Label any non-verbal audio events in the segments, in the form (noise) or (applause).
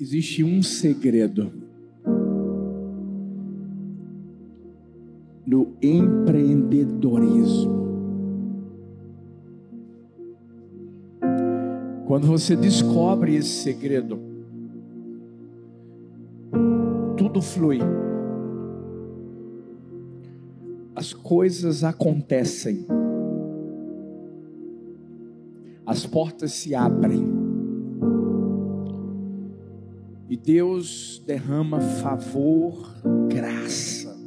Existe um segredo no empreendedorismo. Quando você descobre esse segredo, tudo flui. As coisas acontecem. As portas se abrem. Deus derrama favor, graça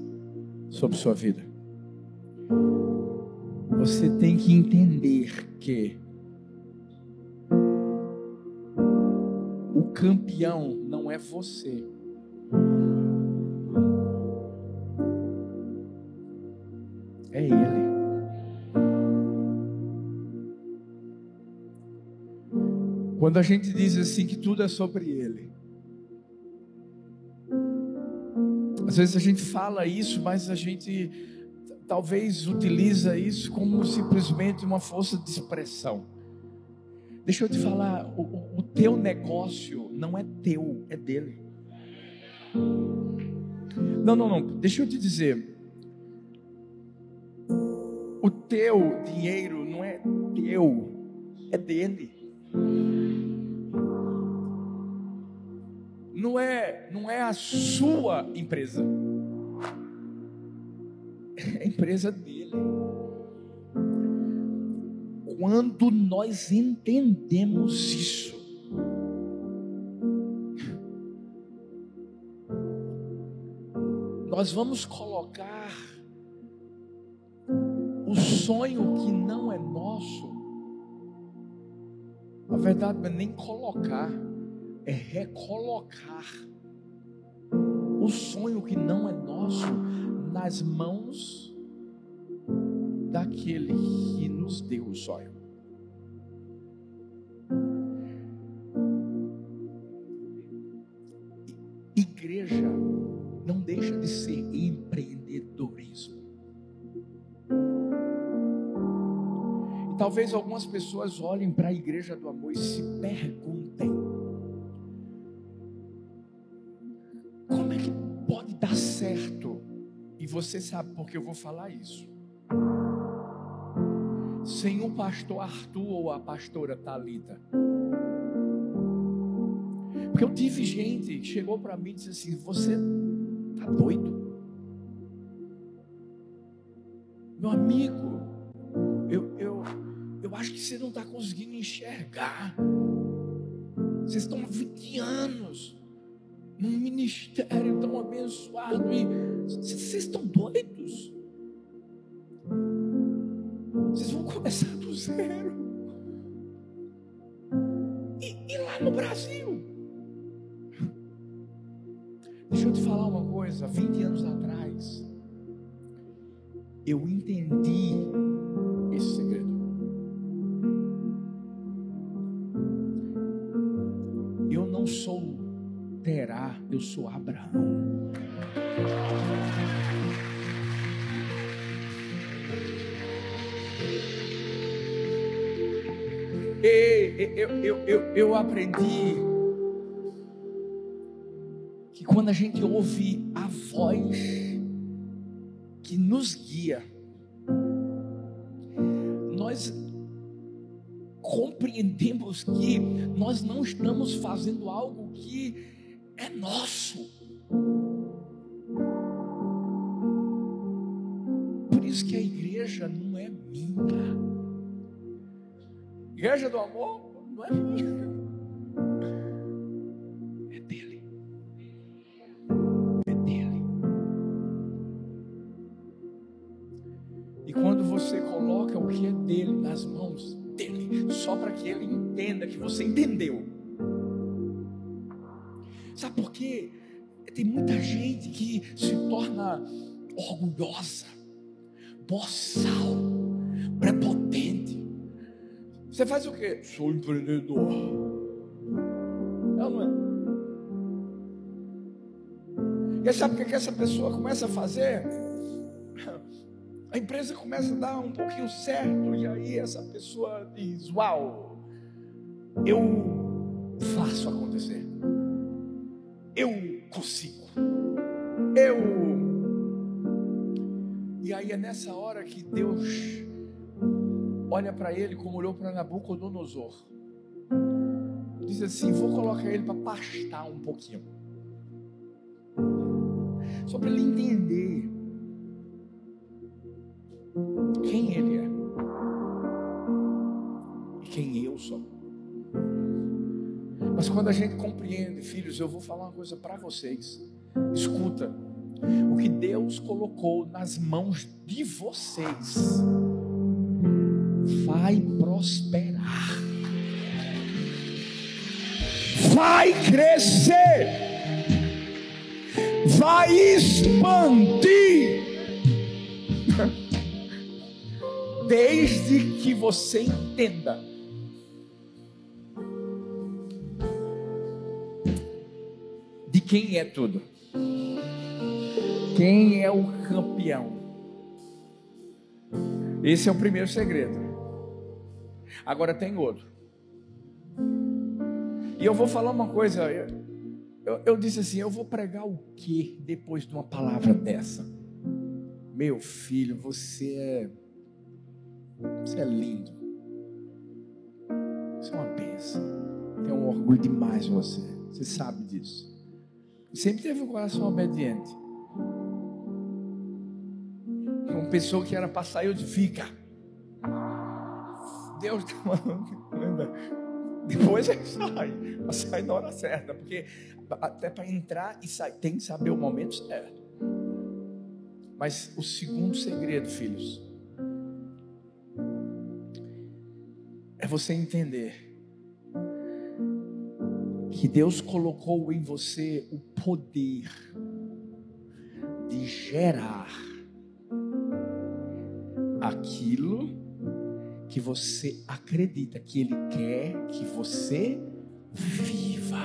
sobre sua vida. Você tem que entender que o campeão não é você. É Ele. Quando a gente diz assim que tudo é sobre Ele, às vezes a gente fala isso, mas a gente talvez utiliza isso como simplesmente uma força de expressão. Deixa eu te falar, o, o teu negócio não é teu, é dele. Não, não, não. Deixa eu te dizer. O teu dinheiro não é teu, é dele. Não é, não é a sua empresa. É a empresa dele. Quando nós entendemos isso, nós vamos colocar o sonho que não é nosso. Na verdade, é nem colocar, é recolocar o sonho que não é nosso nas mãos daquele que nos deu o sonho. Igreja não deixa de ser empreendedorismo. E talvez algumas pessoas olhem para a igreja do amor e se perguntem: você sabe porque eu vou falar isso sem o pastor Arthur ou a pastora Talita. Porque eu tive gente que chegou para mim e disse assim: Você tá doido? Meu amigo, eu, eu, eu acho que você não está conseguindo enxergar. Vocês estão uma coisa. 20 anos atrás, eu entendi esse segredo. Eu não sou Terá, eu sou Abraão. E eu, eu, eu, eu aprendi quando a gente ouve a voz que nos guia, nós compreendemos que nós não estamos fazendo algo que é nosso. Por isso que a igreja não é minha. Igreja do amor não é minha, que é dele nas mãos dele, só para que ele entenda que você entendeu. Sabe por quê? Tem muita gente que se torna orgulhosa, boçal, prepotente você faz o quê? Sou empreendedor. Não, não é. E sabe o que essa pessoa começa a fazer? A empresa começa a dar um pouquinho certo, e aí essa pessoa diz: Uau, eu faço acontecer. eu consigo. Eu. E aí é nessa hora que Deus olha para ele como olhou para Nabucodonosor. Diz assim: Vou colocar ele para pastar um pouquinho. Só para ele entender quem ele é e quem eu sou. Mas quando a gente compreende, filhos, eu vou falar uma coisa para vocês. Escuta, o que Deus colocou nas mãos de vocês vai prosperar, vai crescer, vai expandir, desde que você entenda Quem é tudo? Quem é o campeão? Esse é o primeiro segredo. Agora tem outro. E eu vou falar uma coisa. Eu, eu, eu disse assim: eu vou pregar o que depois de uma palavra dessa? Meu filho, você é. Você é lindo. Você é uma bênção. Tenho um orgulho demais de você. Você sabe disso. Sempre teve um coração obediente. Uma pessoa que era para sair, eu disse, fica. Deus está mandando. Depois ele sai. Mas sai na hora certa. Porque até para entrar e sair, tem que saber o momento certo. Mas o segundo segredo, filhos, você entender que Deus colocou em você o poder de gerar aquilo que você acredita que Ele quer que você viva.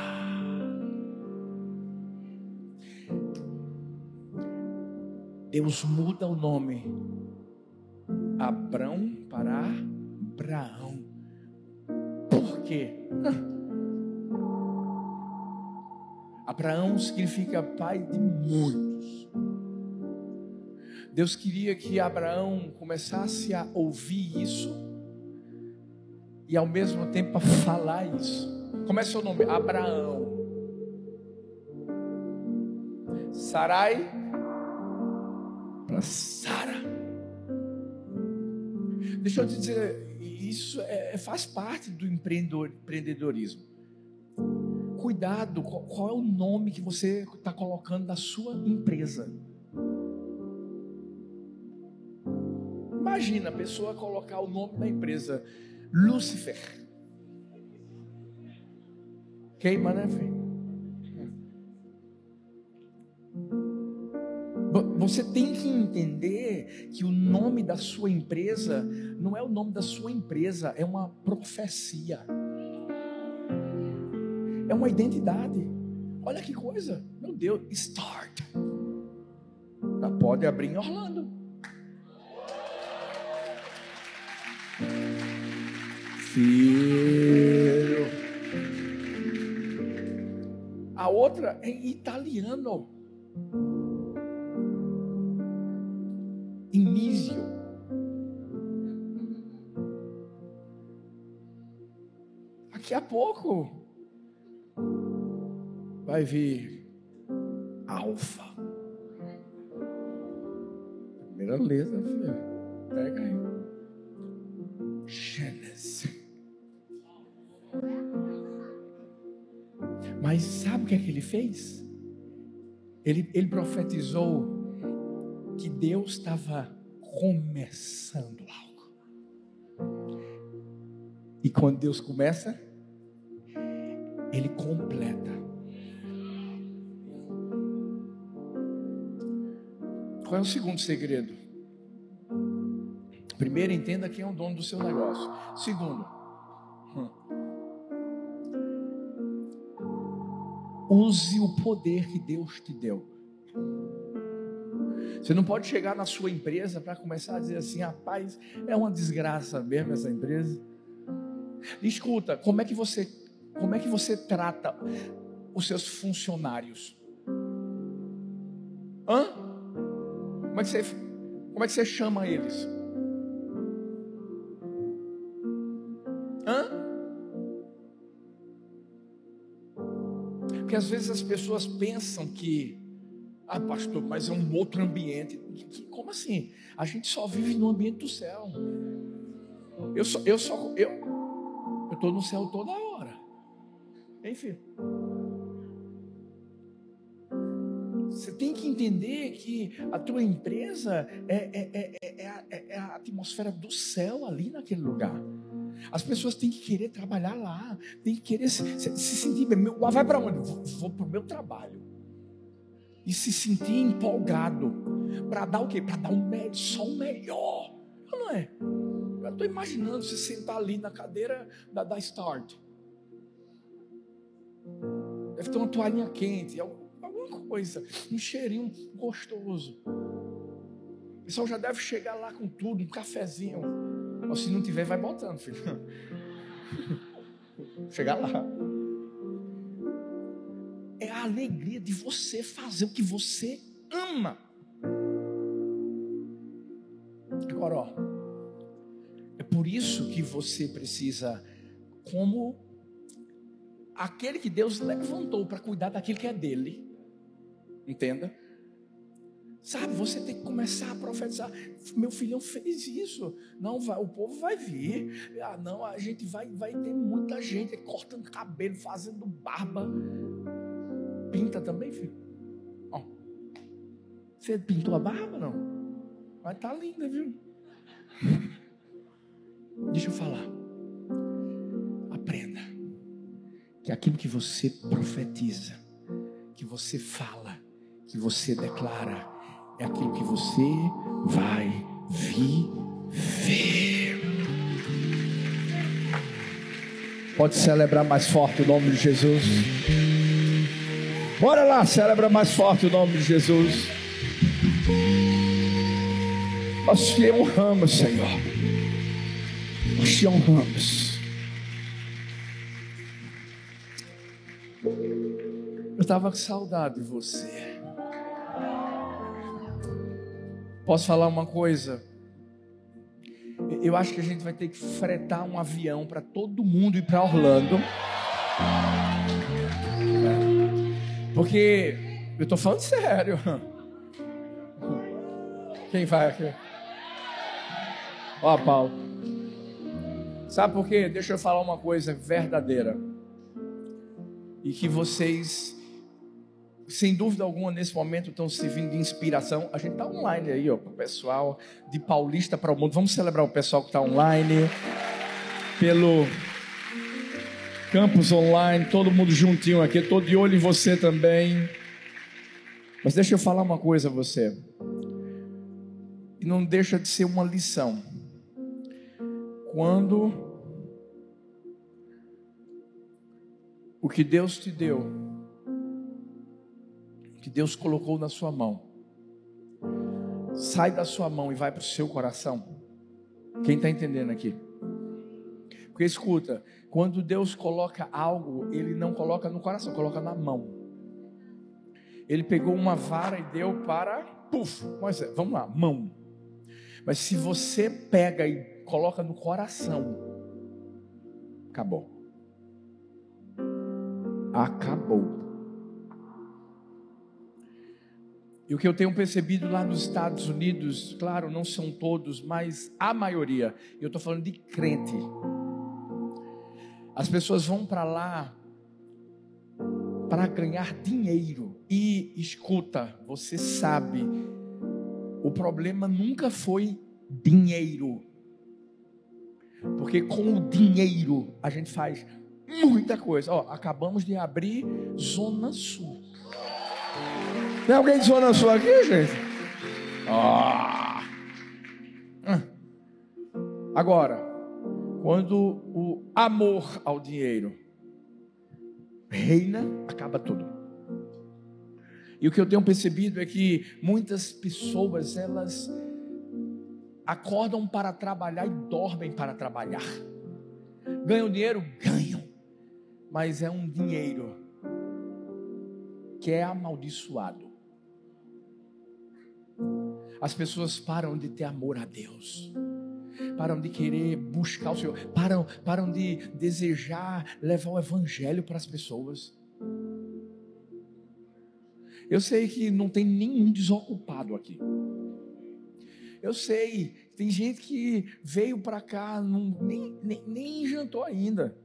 Deus muda o nome Abrão para Abraão. Quê? (laughs) Abraão significa pai de muitos. Deus queria que Abraão começasse a ouvir isso e ao mesmo tempo a falar isso. Como é seu nome? Abraão. Sarai para Sara. Deixa eu te dizer, isso é, faz parte do empreendedorismo cuidado qual é o nome que você está colocando da sua empresa. Imagina a pessoa colocar o nome da empresa Lucifer. Queima, né, filho? Você tem que entender que o nome da sua empresa não é o nome da sua empresa, é uma profecia é uma identidade. Olha que coisa, meu Deus, start. Já pode abrir em Orlando. Filho. A outra é italiano. Início. Daqui a pouco vai vir alfa. Primeira letra, filho. Pega aí. Gênesis. Mas sabe o que é que ele fez? Ele, ele profetizou que Deus estava começando algo. E quando Deus começa, Ele completa. Qual é o segundo segredo? Primeiro, entenda quem é o dono do seu negócio. Segundo, hum, use o poder que Deus te deu. Você não pode chegar na sua empresa para começar a dizer assim: rapaz, é uma desgraça mesmo essa empresa. Escuta, como é que você, como é que você trata os seus funcionários? Hã? Como é que você, como é que você chama eles? Hã? Porque às vezes as pessoas pensam que, ah, pastor, mas é um outro ambiente. Como assim? A gente só vive no ambiente do céu. Eu só, eu só, eu, eu estou no céu toda hora. Enfim. Você tem que entender que a tua empresa é, é, é, é, a, é a atmosfera do céu ali naquele lugar. As pessoas têm que querer trabalhar lá, têm que querer se, se, se sentir bem. Vai para onde? Vou, vou para o meu trabalho. E se sentir empolgado. Para dar o quê? Para dar um só o melhor. Não é? Eu estou imaginando você sentar ali na cadeira da, da Start. Deve ter uma toalhinha quente, alguma coisa, um cheirinho gostoso. O pessoal já deve chegar lá com tudo, um cafezinho. Ou se não tiver, vai botando, filho. (laughs) Chegar lá. Alegria de você fazer o que você ama. Agora, ó. É por isso que você precisa, como aquele que Deus levantou para cuidar daquilo que é dele. Entenda? Sabe, você tem que começar a profetizar. Meu filhão fez isso. Não vai, o povo vai vir. Ah, não, a gente vai, vai ter muita gente cortando cabelo, fazendo barba. Pinta também, filho. Ó. Você pintou a barba, não? Estar tá linda, viu? (laughs) Deixa eu falar. Aprenda que aquilo que você profetiza, que você fala, que você declara, é aquilo que você vai viver. Pode celebrar mais forte o nome de Jesus. Bora lá, celebra mais forte o nome de Jesus. Nós te honramos, Senhor. Nós te honramos. Eu estava com saudade de você. Posso falar uma coisa? Eu acho que a gente vai ter que fretar um avião para todo mundo ir para Orlando. Porque eu estou falando sério. Quem vai aqui? Ó, Paulo. Sabe por quê? Deixa eu falar uma coisa verdadeira. E que vocês sem dúvida alguma, nesse momento estão servindo de inspiração. A gente está online aí, ó, para o pessoal de Paulista para o mundo. Vamos celebrar o pessoal que está online, pelo campus online, todo mundo juntinho aqui. Estou de olho em você também. Mas deixa eu falar uma coisa a você. E não deixa de ser uma lição. Quando o que Deus te deu que Deus colocou na sua mão, sai da sua mão e vai para o seu coração. Quem está entendendo aqui? Porque escuta, quando Deus coloca algo, Ele não coloca no coração, coloca na mão. Ele pegou uma vara e deu para, puf, vamos lá, mão. Mas se você pega e coloca no coração, acabou. Acabou. E o que eu tenho percebido lá nos Estados Unidos, claro, não são todos, mas a maioria, eu estou falando de crente. As pessoas vão para lá para ganhar dinheiro. E escuta, você sabe, o problema nunca foi dinheiro. Porque com o dinheiro a gente faz muita coisa. Ó, acabamos de abrir Zona Sul. Tem alguém de Zona Sul aqui, gente? Ah. Agora, quando o amor ao dinheiro reina, acaba tudo. E o que eu tenho percebido é que muitas pessoas elas acordam para trabalhar e dormem para trabalhar. Ganham dinheiro? Ganham. Mas é um dinheiro que é amaldiçoado. As pessoas param de ter amor a Deus param de querer buscar o Senhor, param, param de desejar levar o Evangelho para as pessoas. Eu sei que não tem nenhum desocupado aqui. Eu sei, tem gente que veio para cá, não, nem, nem, nem jantou ainda.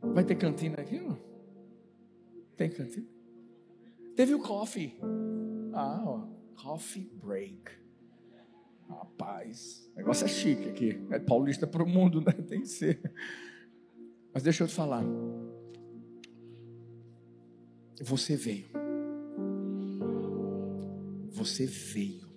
Vai ter cantina aqui? Não? Tem cantina? Teve o coffee. Ah, ó, coffee break. Rapaz, o negócio é chique aqui. É paulista para o mundo, né? Tem que ser. Mas deixa eu te falar. Você veio. Você veio.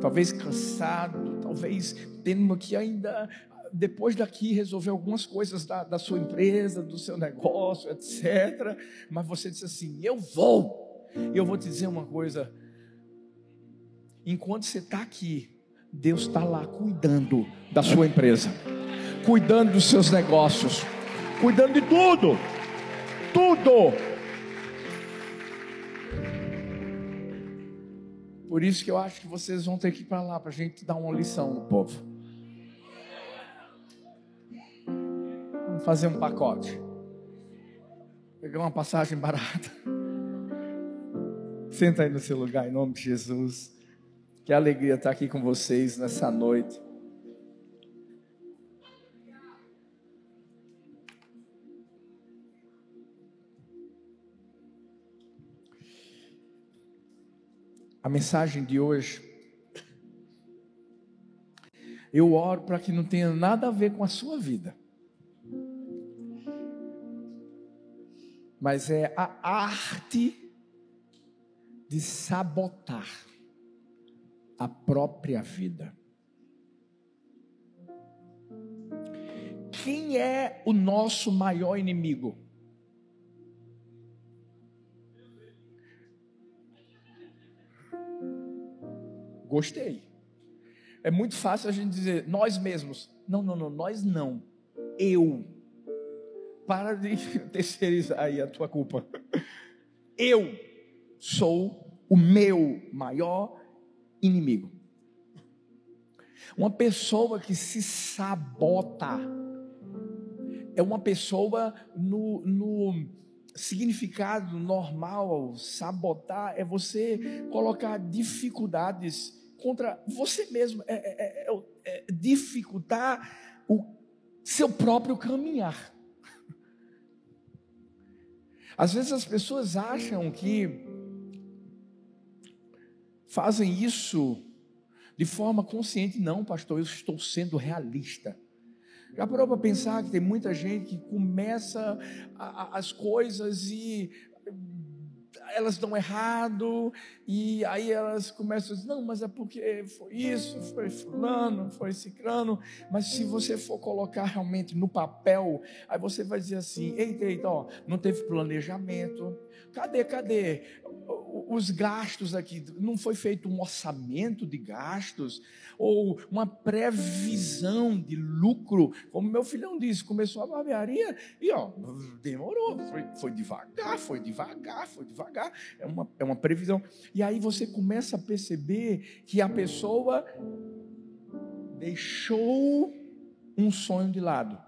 Talvez cansado, talvez tendo que ainda, depois daqui, resolver algumas coisas da, da sua empresa, do seu negócio, etc. Mas você disse assim: Eu vou. E eu vou te dizer uma coisa enquanto você está aqui, Deus está lá cuidando da sua empresa, cuidando dos seus negócios, cuidando de tudo, tudo. Por isso que eu acho que vocês vão ter que ir para lá para a gente dar uma lição no povo. Vamos fazer um pacote. Pegar uma passagem barata. Senta aí no seu lugar em nome de Jesus. Que alegria estar aqui com vocês nessa noite. A mensagem de hoje, eu oro para que não tenha nada a ver com a sua vida, mas é a arte de sabotar a própria vida. Quem é o nosso maior inimigo? Gostei. É muito fácil a gente dizer nós mesmos. Não, não, não, nós não. Eu. Para de (laughs) terceirizar aí a tua culpa. Eu sou o meu maior inimigo. Uma pessoa que se sabota é uma pessoa no, no significado normal, sabotar é você colocar dificuldades contra você mesmo, é, é, é, é dificultar o seu próprio caminhar. Às vezes as pessoas acham que fazem isso de forma consciente. Não, pastor, eu estou sendo realista. Já parou para pensar que tem muita gente que começa a, a, as coisas e elas dão errado, e aí elas começam a dizer, não, mas é porque foi isso, foi fulano, foi ciclano, mas se você for colocar realmente no papel, aí você vai dizer assim, eita, eita, ó, não teve planejamento, cadê, cadê os gastos aqui? Não foi feito um orçamento de gastos, ou uma previsão de lucro, como meu filhão disse, começou a barbearia e ó, demorou, foi, foi devagar, foi devagar, foi devagar, é uma, é uma previsão. E aí você começa a perceber que a pessoa deixou um sonho de lado,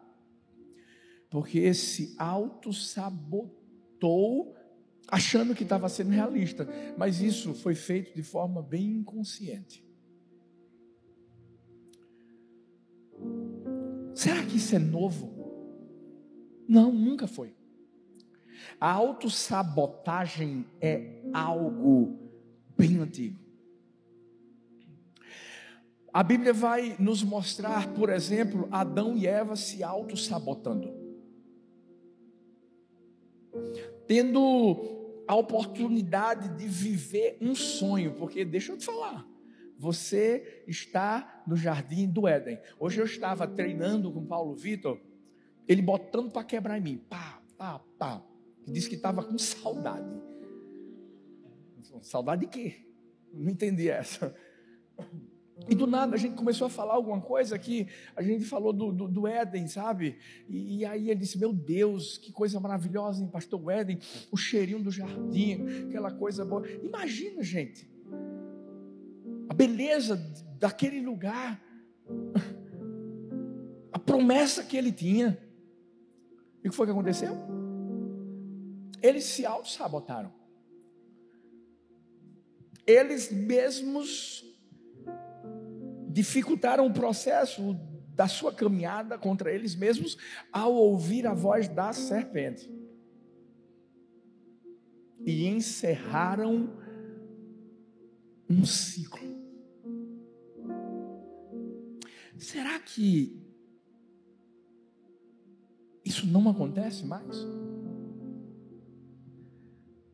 porque se auto-sabotou achando que estava sendo realista, mas isso foi feito de forma bem inconsciente. Será que isso é novo? Não, nunca foi. A autossabotagem é algo bem antigo. A Bíblia vai nos mostrar, por exemplo, Adão e Eva se autossabotando. Tendo a oportunidade de viver um sonho, porque deixa eu te falar, você está no jardim do Éden. Hoje eu estava treinando com Paulo Vitor, ele botando para quebrar em mim, pá, pá, pá. Disse que estava com saudade. Saudade de quê? Não entendi essa. E do nada a gente começou a falar alguma coisa aqui, a gente falou do, do, do Éden, sabe? E, e, aí ele disse: Meu Deus, que coisa maravilhosa, hein, Pastor Éden, o cheirinho do jardim, aquela coisa boa. Imagina, gente, a beleza daquele lugar, (laughs) a promessa que ele tinha. E o que foi que aconteceu? Eles se auto-sabotaram. Eles mesmos dificultaram o processo da sua caminhada contra eles mesmos ao ouvir a voz da serpente. E encerraram um ciclo. Será que isso não acontece mais?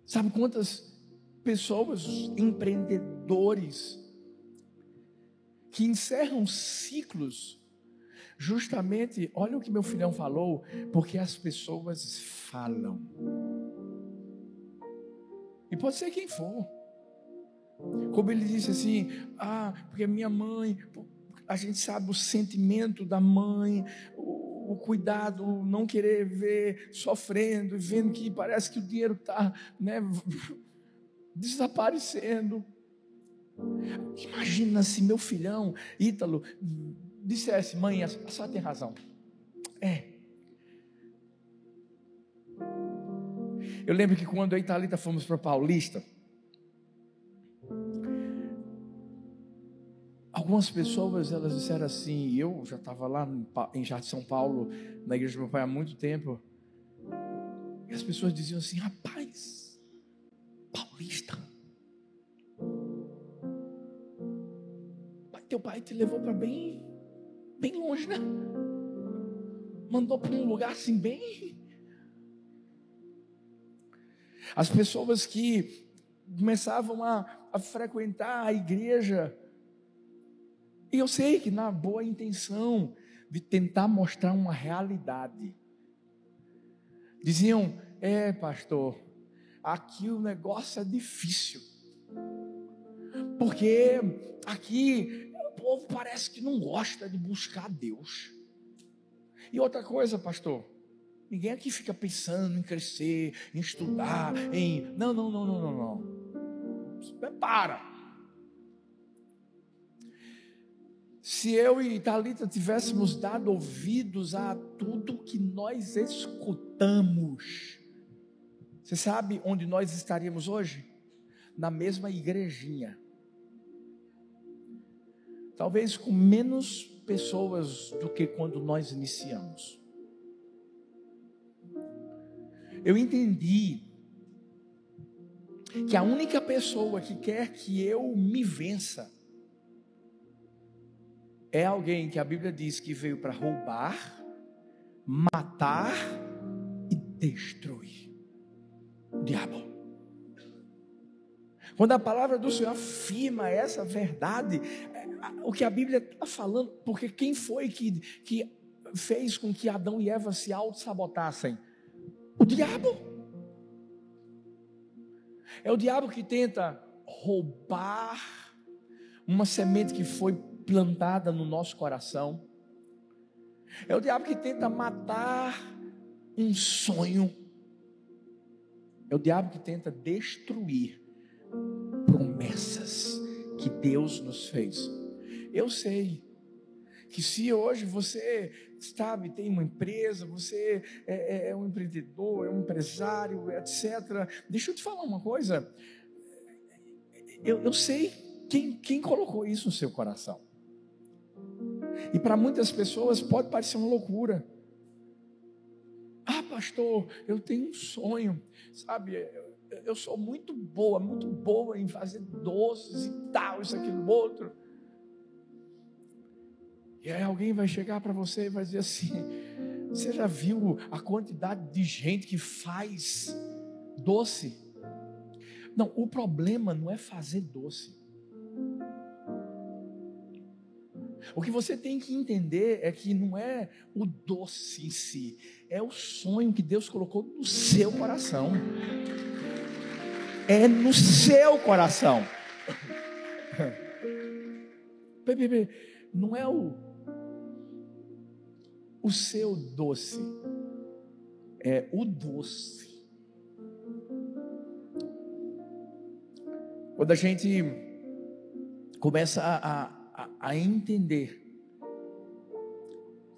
Sabe quantas pessoas, empreendedores, que encerram ciclos, justamente, olha o que meu filhão falou, porque as pessoas falam. E pode ser quem for. Como ele disse assim: ah, porque minha mãe, a gente sabe o sentimento da mãe, o, o cuidado, não querer ver sofrendo, vendo que parece que o dinheiro está né, (laughs) desaparecendo. Imagina se meu filhão, Ítalo, dissesse: Mãe, a senhora tem razão. É. Eu lembro que quando eu e Thalita fomos para Paulista, algumas pessoas elas disseram assim, eu já estava lá em Jardim São Paulo, na igreja do meu pai há muito tempo, e as pessoas diziam assim, rapaz, teu pai te levou para bem, bem longe, né? Mandou para um lugar assim bem. As pessoas que começavam a, a frequentar a igreja, e eu sei que na boa intenção de tentar mostrar uma realidade, diziam: é, pastor, aqui o negócio é difícil, porque aqui povo parece que não gosta de buscar Deus. E outra coisa, pastor, ninguém aqui fica pensando em crescer, em estudar, em. Não, não, não, não, não, não. Prepara. Se eu e Talita tivéssemos dado ouvidos a tudo que nós escutamos, você sabe onde nós estaríamos hoje? Na mesma igrejinha talvez com menos pessoas do que quando nós iniciamos. Eu entendi que a única pessoa que quer que eu me vença é alguém que a Bíblia diz que veio para roubar, matar e destruir. O diabo. Quando a palavra do Senhor afirma essa verdade, o que a Bíblia está falando, porque quem foi que, que fez com que Adão e Eva se auto-sabotassem? O diabo. É o diabo que tenta roubar uma semente que foi plantada no nosso coração. É o diabo que tenta matar um sonho. É o diabo que tenta destruir promessas que Deus nos fez. Eu sei que se hoje você, sabe, tem uma empresa, você é, é, é um empreendedor, é um empresário, etc. Deixa eu te falar uma coisa. Eu, eu sei quem, quem colocou isso no seu coração. E para muitas pessoas pode parecer uma loucura. Ah, pastor, eu tenho um sonho, sabe? Eu, eu sou muito boa, muito boa em fazer doces e tal, isso, aquilo, outro. E aí alguém vai chegar para você e vai dizer assim: (laughs) Você já viu a quantidade de gente que faz doce? Não, o problema não é fazer doce. O que você tem que entender é que não é o doce em si, é o sonho que Deus colocou no seu coração. É no seu coração. (laughs) não é o, o seu doce, é o doce. Quando a gente começa a, a, a entender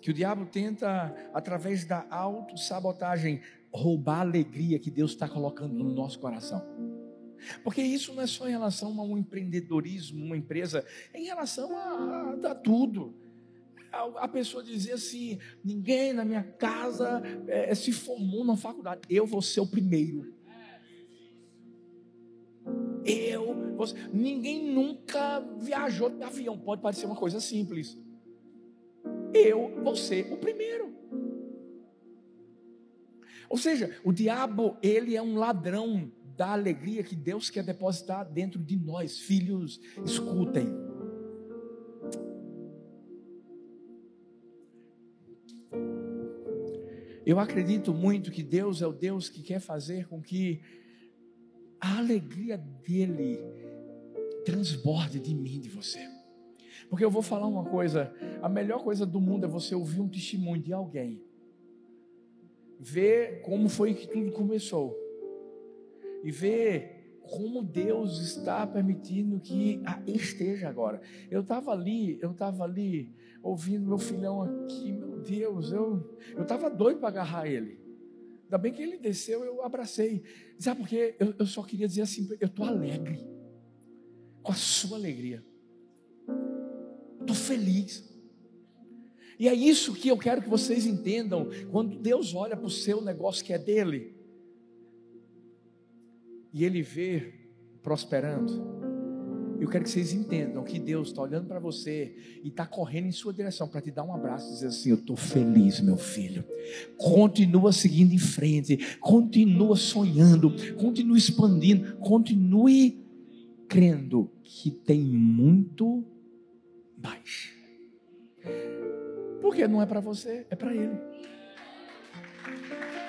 que o diabo tenta, através da autossabotagem, roubar a alegria que Deus está colocando no nosso coração. Porque isso não é só em relação a um empreendedorismo, uma empresa, é em relação a, a, a tudo. A, pessoa dizer assim: ninguém na minha casa é, se formou na faculdade, eu vou ser o primeiro. Eu, você, ninguém nunca viajou de avião, pode parecer uma coisa simples. Eu vou ser o primeiro. Ou seja, o diabo, ele é um ladrão da alegria que Deus quer depositar dentro de nós. Filhos, escutem. Eu acredito muito que Deus é o Deus que quer fazer com que a alegria dele transborde de mim, de você. Porque eu vou falar uma coisa: a melhor coisa do mundo é você ouvir um testemunho de alguém, ver como foi que tudo começou e ver como Deus está permitindo que esteja agora. Eu estava ali, eu estava ali ouvindo meu filhão aqui, meu Deus, eu estava doido para agarrar ele. Ainda bem que ele desceu, eu abracei. Sabe por quê? Eu, eu só queria dizer assim: eu estou alegre com a sua alegria. Estou feliz. E é isso que eu quero que vocês entendam. Quando Deus olha para o seu negócio que é dele, e ele vê prosperando, eu quero que vocês entendam que Deus está olhando para você e está correndo em sua direção para te dar um abraço e dizer assim: Eu estou feliz, meu filho. Continua seguindo em frente, continua sonhando, continue expandindo, continue crendo que tem muito mais. Porque não é para você, é para Ele.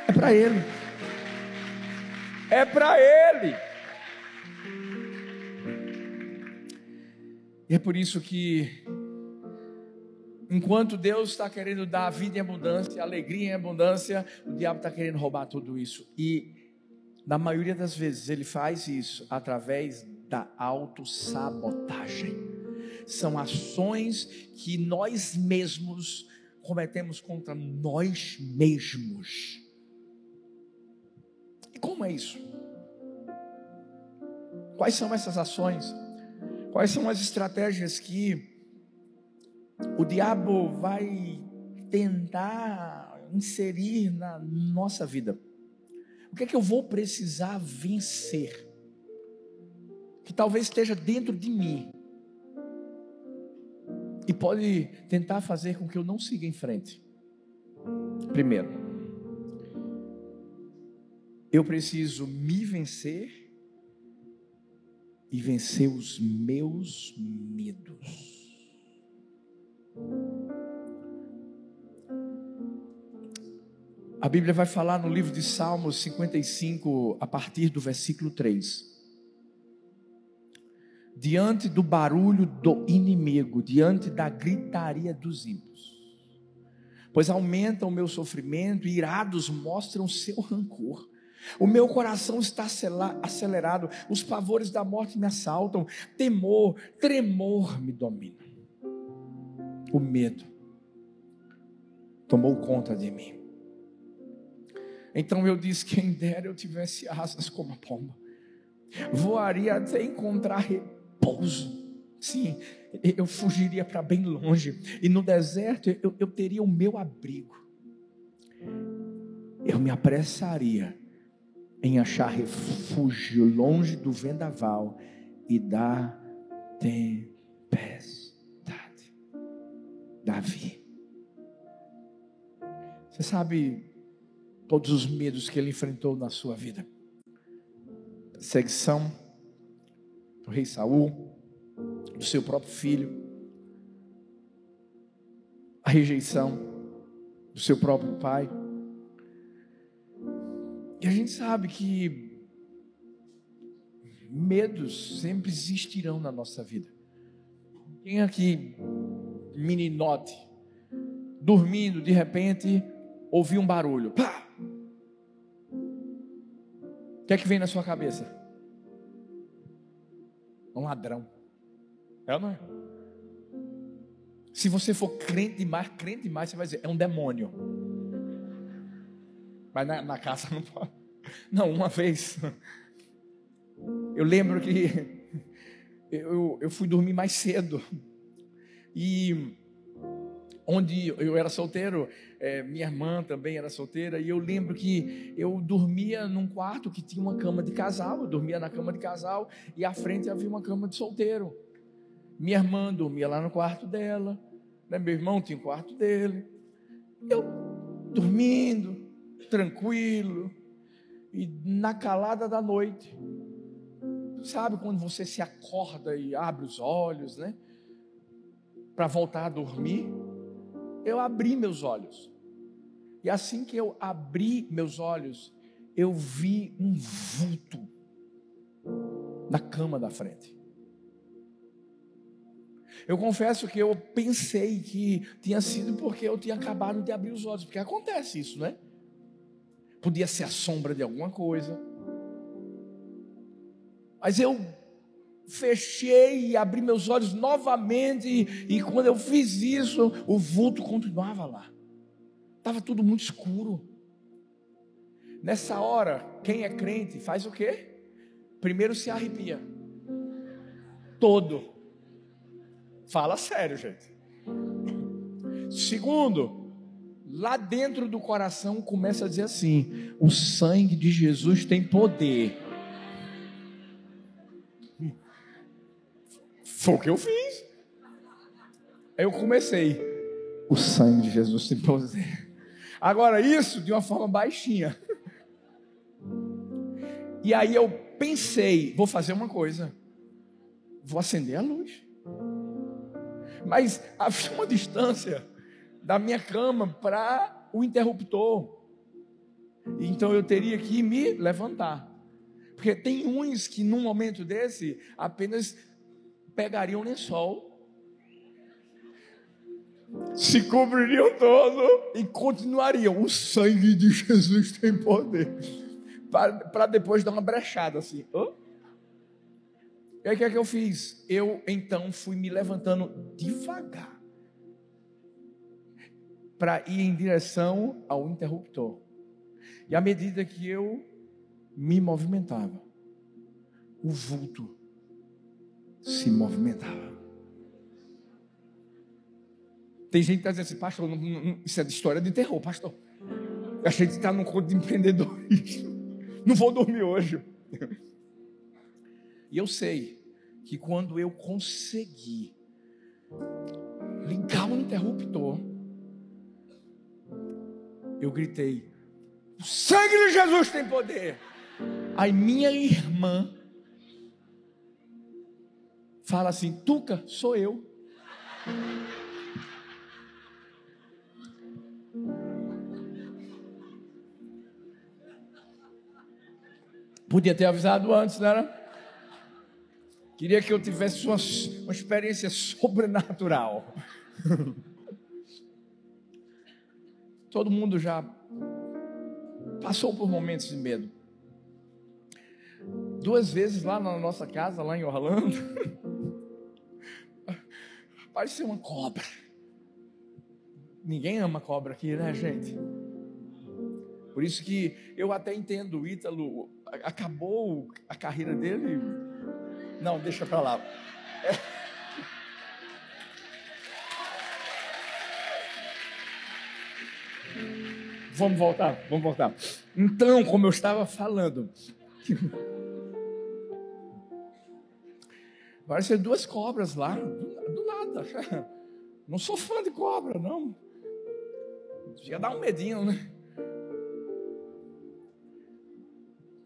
É para Ele. É para Ele. E é por isso que, enquanto Deus está querendo dar vida em abundância, alegria em abundância, o diabo está querendo roubar tudo isso. E, na maioria das vezes, ele faz isso através da autossabotagem. São ações que nós mesmos cometemos contra nós mesmos. Como é isso? Quais são essas ações? Quais são as estratégias que o diabo vai tentar inserir na nossa vida? O que é que eu vou precisar vencer? Que talvez esteja dentro de mim e pode tentar fazer com que eu não siga em frente. Primeiro, eu preciso me vencer e vencer os meus medos. A Bíblia vai falar no livro de Salmos 55, a partir do versículo 3. Diante do barulho do inimigo, diante da gritaria dos ímpios, pois aumenta o meu sofrimento, e irados mostram seu rancor. O meu coração está acelerado, os pavores da morte me assaltam, temor, tremor me domina. O medo tomou conta de mim. Então eu disse: quem dera eu tivesse asas como a pomba, voaria até encontrar repouso. Sim, eu fugiria para bem longe, e no deserto eu, eu teria o meu abrigo. Eu me apressaria em achar refúgio longe do vendaval e da tempestade. Davi. Você sabe todos os medos que ele enfrentou na sua vida? Perseguição do rei Saul, do seu próprio filho, a rejeição do seu próprio pai e a gente sabe que medos sempre existirão na nossa vida. Quem aqui, meninote, dormindo, de repente, ouviu um barulho. Pá! O que é que vem na sua cabeça? Um ladrão. É ou não é? Se você for crente demais, crente demais, você vai dizer, é um demônio. Mas na, na casa não pode. (laughs) Não, uma vez. Eu lembro que (laughs) eu, eu fui dormir mais cedo. E onde eu era solteiro, é, minha irmã também era solteira, e eu lembro que eu dormia num quarto que tinha uma cama de casal, eu dormia na cama de casal, e à frente havia uma cama de solteiro. Minha irmã dormia lá no quarto dela, né? meu irmão tinha o quarto dele. Eu dormindo, tranquilo, e na calada da noite, sabe quando você se acorda e abre os olhos, né? Para voltar a dormir? Eu abri meus olhos. E assim que eu abri meus olhos, eu vi um vulto na cama da frente. Eu confesso que eu pensei que tinha sido porque eu tinha acabado de abrir os olhos, porque acontece isso, né? Podia ser a sombra de alguma coisa. Mas eu fechei e abri meus olhos novamente, e, e quando eu fiz isso, o vulto continuava lá. Estava tudo muito escuro. Nessa hora, quem é crente faz o quê? Primeiro se arrepia. Todo. Fala sério, gente. Segundo, lá dentro do coração começa a dizer assim: o sangue de Jesus tem poder. Foi o que eu fiz. Aí eu comecei. O sangue de Jesus tem poder. Agora, isso de uma forma baixinha. E aí eu pensei: vou fazer uma coisa. Vou acender a luz mas havia uma distância da minha cama para o interruptor. Então eu teria que me levantar. Porque tem uns que num momento desse apenas pegariam o lençol, se cobririam todo e continuariam. O sangue de Jesus tem poder. Para depois dar uma brechada assim. Oh? E aí o que é que eu fiz? Eu então fui me levantando devagar para ir em direção ao interruptor. E à medida que eu me movimentava, o vulto se movimentava. Tem gente que está dizendo assim, pastor, não, não, isso é de história de terror, pastor. A gente está num conto de empreendedorismo. Não vou dormir hoje. E eu sei que quando eu consegui ligar o interruptor, eu gritei: O sangue de Jesus tem poder. Aí minha irmã fala assim: Tuca, sou eu. Podia ter avisado antes, não era? Queria que eu tivesse uma, uma experiência sobrenatural. (laughs) Todo mundo já passou por momentos de medo. Duas vezes lá na nossa casa, lá em Orlando, (laughs) apareceu uma cobra. Ninguém ama cobra aqui, né, gente? Por isso que eu até entendo, o Ítalo acabou a carreira dele não, deixa para lá. É. Vamos voltar, vamos voltar. Então, como eu estava falando, ser duas cobras lá, do, do nada. Não sou fã de cobra, não. Ia dar um medinho, né?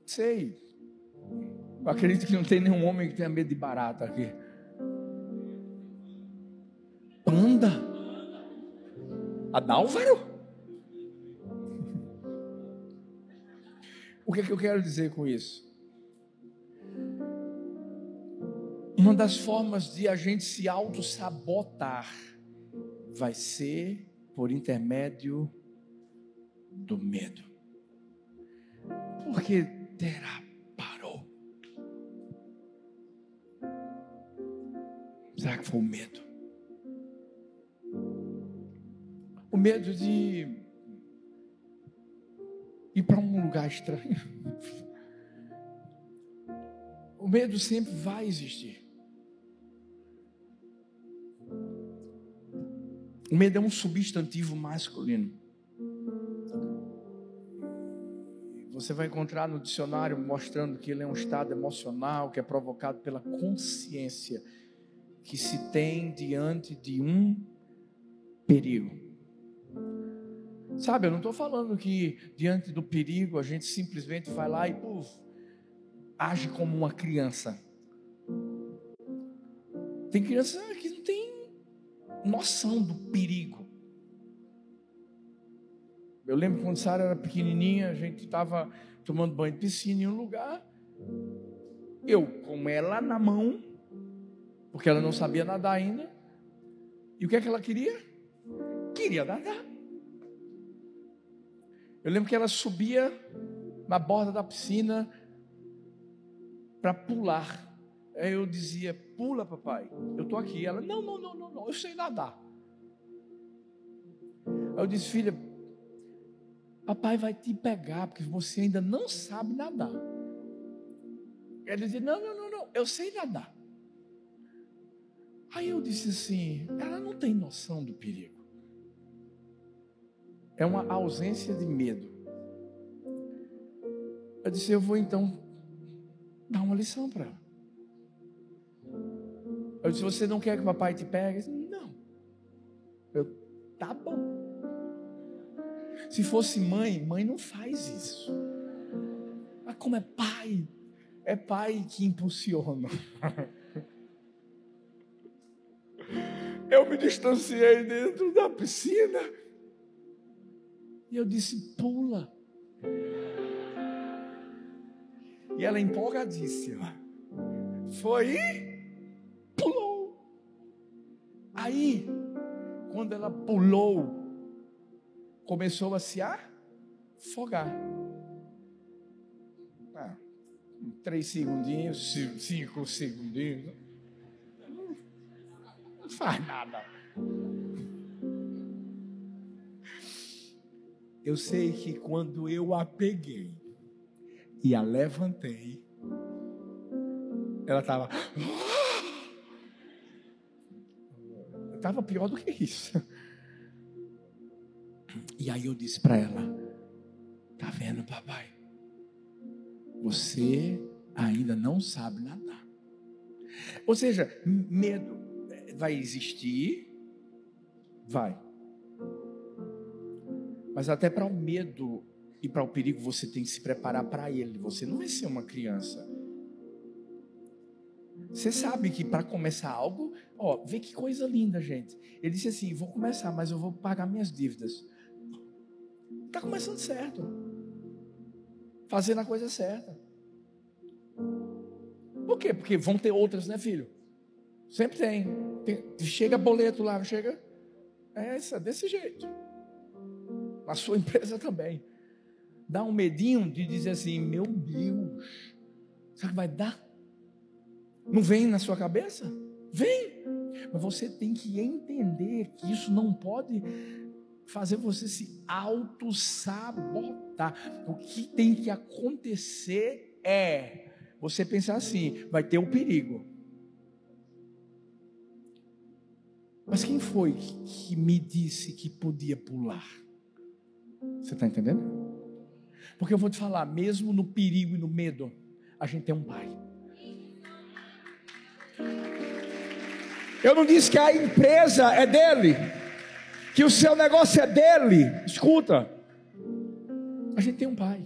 Sei. Eu acredito que não tem nenhum homem que tenha medo de barata aqui. Panda? Adálvaro? O que, é que eu quero dizer com isso? Uma das formas de a gente se auto-sabotar vai ser por intermédio do medo. Porque terá parou. Será que foi o medo? O medo de ir para um lugar estranho. O medo sempre vai existir. O medo é um substantivo masculino. Você vai encontrar no dicionário mostrando que ele é um estado emocional que é provocado pela consciência que se tem diante de um perigo. Sabe, eu não estou falando que diante do perigo a gente simplesmente vai lá e puf, age como uma criança. Tem criança que não tem noção do perigo. Eu lembro quando Sara era pequenininha, a gente estava tomando banho de piscina em um lugar. Eu com ela na mão, porque ela não sabia nadar ainda. E o que é que ela queria? Queria nadar. Eu lembro que ela subia na borda da piscina para pular. Aí eu dizia: Pula, papai. Eu estou aqui. Ela: Não, não, não, não, não. Eu sei nadar. Aí eu disse: Filha, papai vai te pegar porque você ainda não sabe nadar. Ela dizia: Não, não, não, não. Eu sei nadar. Aí eu disse assim: Ela não tem noção do perigo. É uma ausência de medo. Eu disse: Eu vou então dar uma lição para ela. Eu disse: Você não quer que o papai te pegue? Disse, não. Eu, tá bom. Se fosse mãe, mãe não faz isso. Mas como é pai, é pai que impulsiona. (laughs) Eu me distanciei dentro da piscina. E eu disse: pula. E ela empolgadíssima. Foi e pulou. Aí, quando ela pulou, começou a se afogar. Ah, três segundinhos, cinco segundinhos. Não faz nada. Eu sei que quando eu a peguei, e a levantei, ela estava. Estava (gasps) pior do que isso. E aí eu disse para ela: Tá vendo, papai? Você ainda não sabe nadar. Ou seja, medo vai existir, vai. Mas até para o medo e para o perigo você tem que se preparar para ele. Você não vai ser uma criança. Você sabe que para começar algo, ó, vê que coisa linda, gente. Ele disse assim: vou começar, mas eu vou pagar minhas dívidas. Está começando certo. Fazendo a coisa certa. Por quê? Porque vão ter outras, né, filho? Sempre tem. tem chega boleto lá, chega. É desse jeito. A sua (laughs) empresa também dá um medinho de dizer assim: meu Deus, será que vai dar? Não vem na sua cabeça? Vem! Mas você tem que entender que isso não pode fazer você se auto-sabotar. O que tem que acontecer é você pensar assim: vai ter o perigo. Mas quem foi que me disse que podia pular? Você está entendendo? Porque eu vou te falar, mesmo no perigo e no medo, a gente tem um pai. Eu não disse que a empresa é dele, que o seu negócio é dele. Escuta, a gente tem um pai.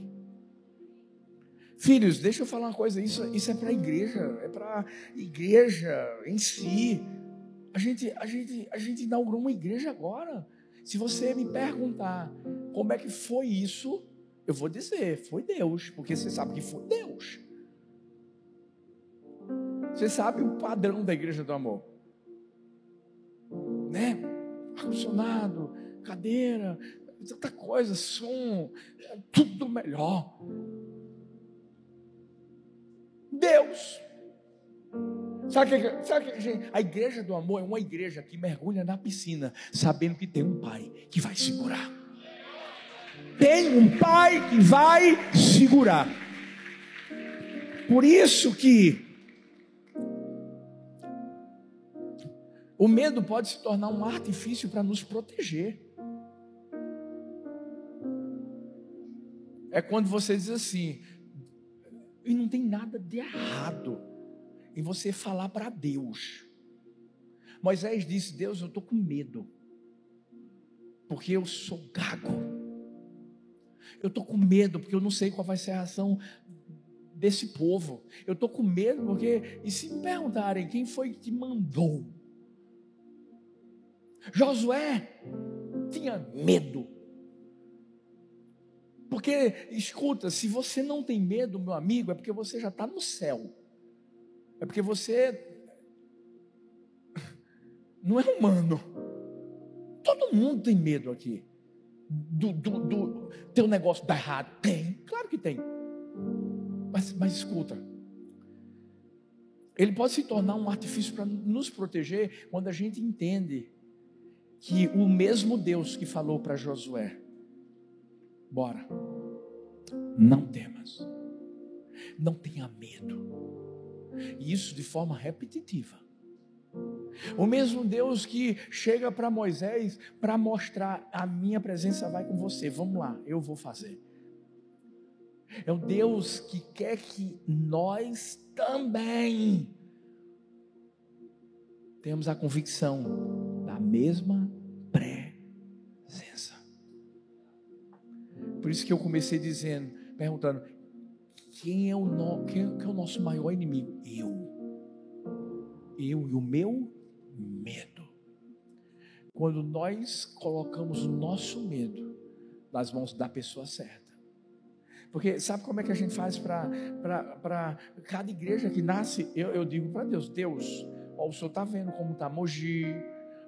Filhos, deixa eu falar uma coisa, isso, isso é para a igreja, é para a igreja em si. A gente, a, gente, a gente inaugurou uma igreja agora. Se você me perguntar como é que foi isso, eu vou dizer, foi Deus, porque você sabe que foi Deus. Você sabe o padrão da igreja do amor, né? Ar-condicionado, cadeira, tanta coisa, som, tudo melhor. Deus. Sabe que, sabe que gente, a igreja do amor é uma igreja que mergulha na piscina, sabendo que tem um pai que vai segurar. Tem um pai que vai segurar. Por isso que o medo pode se tornar um artifício para nos proteger. É quando você diz assim, e não tem nada de errado em você falar para Deus. Moisés disse: Deus, eu estou com medo, porque eu sou gago. Eu estou com medo, porque eu não sei qual vai ser a reação desse povo. Eu estou com medo, porque, e se me perguntarem quem foi que te mandou? Josué tinha medo. Porque, escuta, se você não tem medo, meu amigo, é porque você já está no céu. É porque você não é humano. Todo mundo tem medo aqui. Do, do, do teu negócio dar errado. Tem, claro que tem. Mas, mas escuta. Ele pode se tornar um artifício para nos proteger quando a gente entende que o mesmo Deus que falou para Josué Bora. Não temas. Não tenha medo. E isso de forma repetitiva. O mesmo Deus que chega para Moisés para mostrar: a minha presença vai com você. Vamos lá, eu vou fazer. É o Deus que quer que nós também temos a convicção da mesma Por isso que eu comecei dizendo, perguntando: quem é o, no, quem, quem é o nosso maior inimigo? Eu. Eu e o meu medo. Quando nós colocamos o nosso medo nas mãos da pessoa certa. Porque sabe como é que a gente faz para cada igreja que nasce? Eu, eu digo para Deus: Deus, ó, o Senhor está vendo como está Mogi,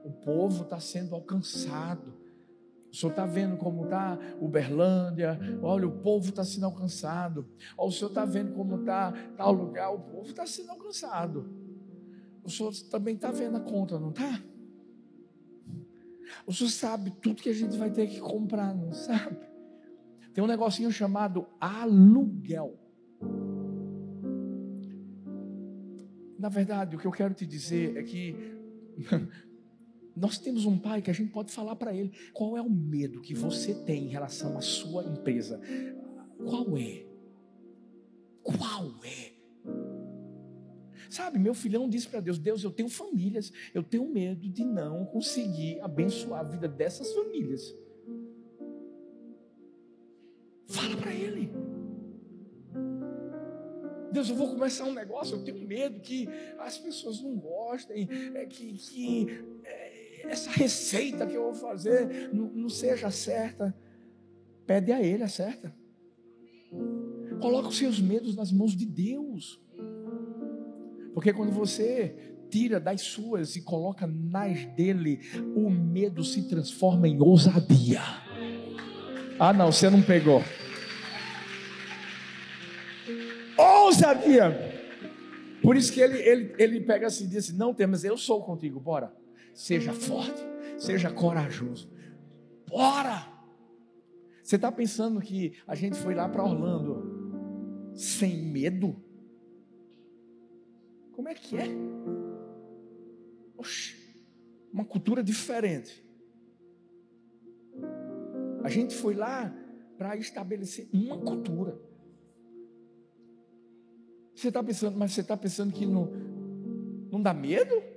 o povo está sendo alcançado o senhor está vendo como está Uberlândia? Olha, o povo está sendo alcançado. Olha, o senhor está vendo como está tal lugar? O povo está sendo alcançado. O senhor também está vendo a conta, não está? O senhor sabe tudo que a gente vai ter que comprar, não sabe? Tem um negocinho chamado aluguel. Na verdade, o que eu quero te dizer é que (laughs) Nós temos um pai que a gente pode falar para ele qual é o medo que você tem em relação à sua empresa. Qual é? Qual é? Sabe, meu filhão disse para Deus: Deus, eu tenho famílias, eu tenho medo de não conseguir abençoar a vida dessas famílias. Fala para ele. Deus, eu vou começar um negócio, eu tenho medo que as pessoas não gostem, é, que, que é, essa receita que eu vou fazer não, não seja certa. Pede a Ele a certa. Coloca os seus medos nas mãos de Deus. Porque quando você tira das suas e coloca nas dele, o medo se transforma em ousadia. Ah, não, você não pegou. Ousadia. Por isso que ele, ele, ele pega assim e diz assim: Não temas, eu sou contigo, bora. Seja forte, seja corajoso. Bora! Você está pensando que a gente foi lá para Orlando sem medo? Como é que é? Oxi, uma cultura diferente. A gente foi lá para estabelecer uma cultura. Você está pensando, mas você está pensando que não, não dá medo?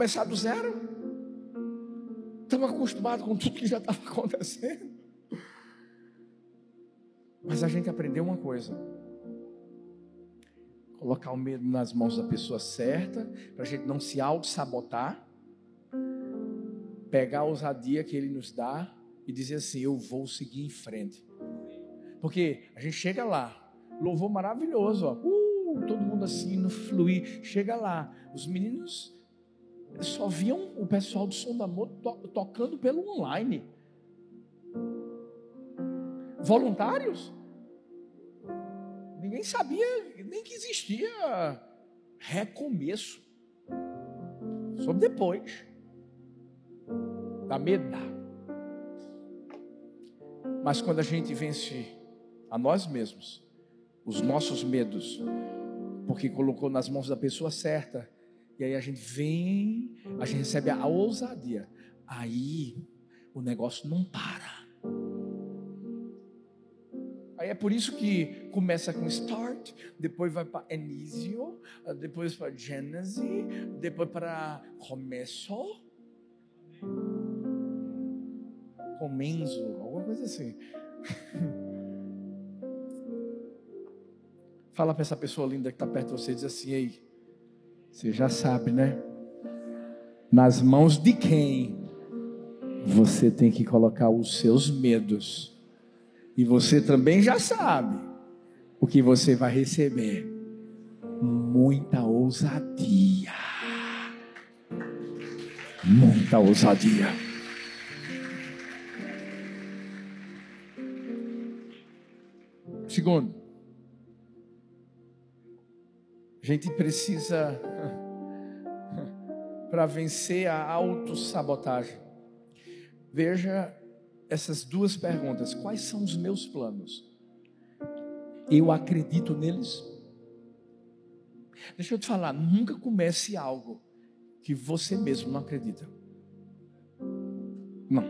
Começar do zero? Estamos acostumados com tudo que já estava acontecendo. Mas a gente aprendeu uma coisa: colocar o medo nas mãos da pessoa certa, para a gente não se auto-sabotar, pegar a ousadia que Ele nos dá e dizer assim: Eu vou seguir em frente. Porque a gente chega lá, louvor maravilhoso, ó. Uh, todo mundo assim no fluir. Chega lá, os meninos só viam o pessoal do som da moto to tocando pelo online. Voluntários? Ninguém sabia nem que existia recomeço. Só depois. Dá medo. Mas quando a gente vence a nós mesmos, os nossos medos, porque colocou nas mãos da pessoa certa, e aí a gente vem, a gente recebe a ousadia, aí o negócio não para. Aí é por isso que começa com start, depois vai para início, depois para gênese, depois para começo, comenzo, alguma coisa assim. (laughs) Fala para essa pessoa linda que está perto de você, diz assim, ei, você já sabe, né? Nas mãos de quem você tem que colocar os seus medos. E você também já sabe o que você vai receber. Muita ousadia. Muita ousadia. Segundo, a gente precisa, para vencer a autossabotagem, veja essas duas perguntas: quais são os meus planos? Eu acredito neles? Deixa eu te falar, nunca comece algo que você mesmo não acredita. Não.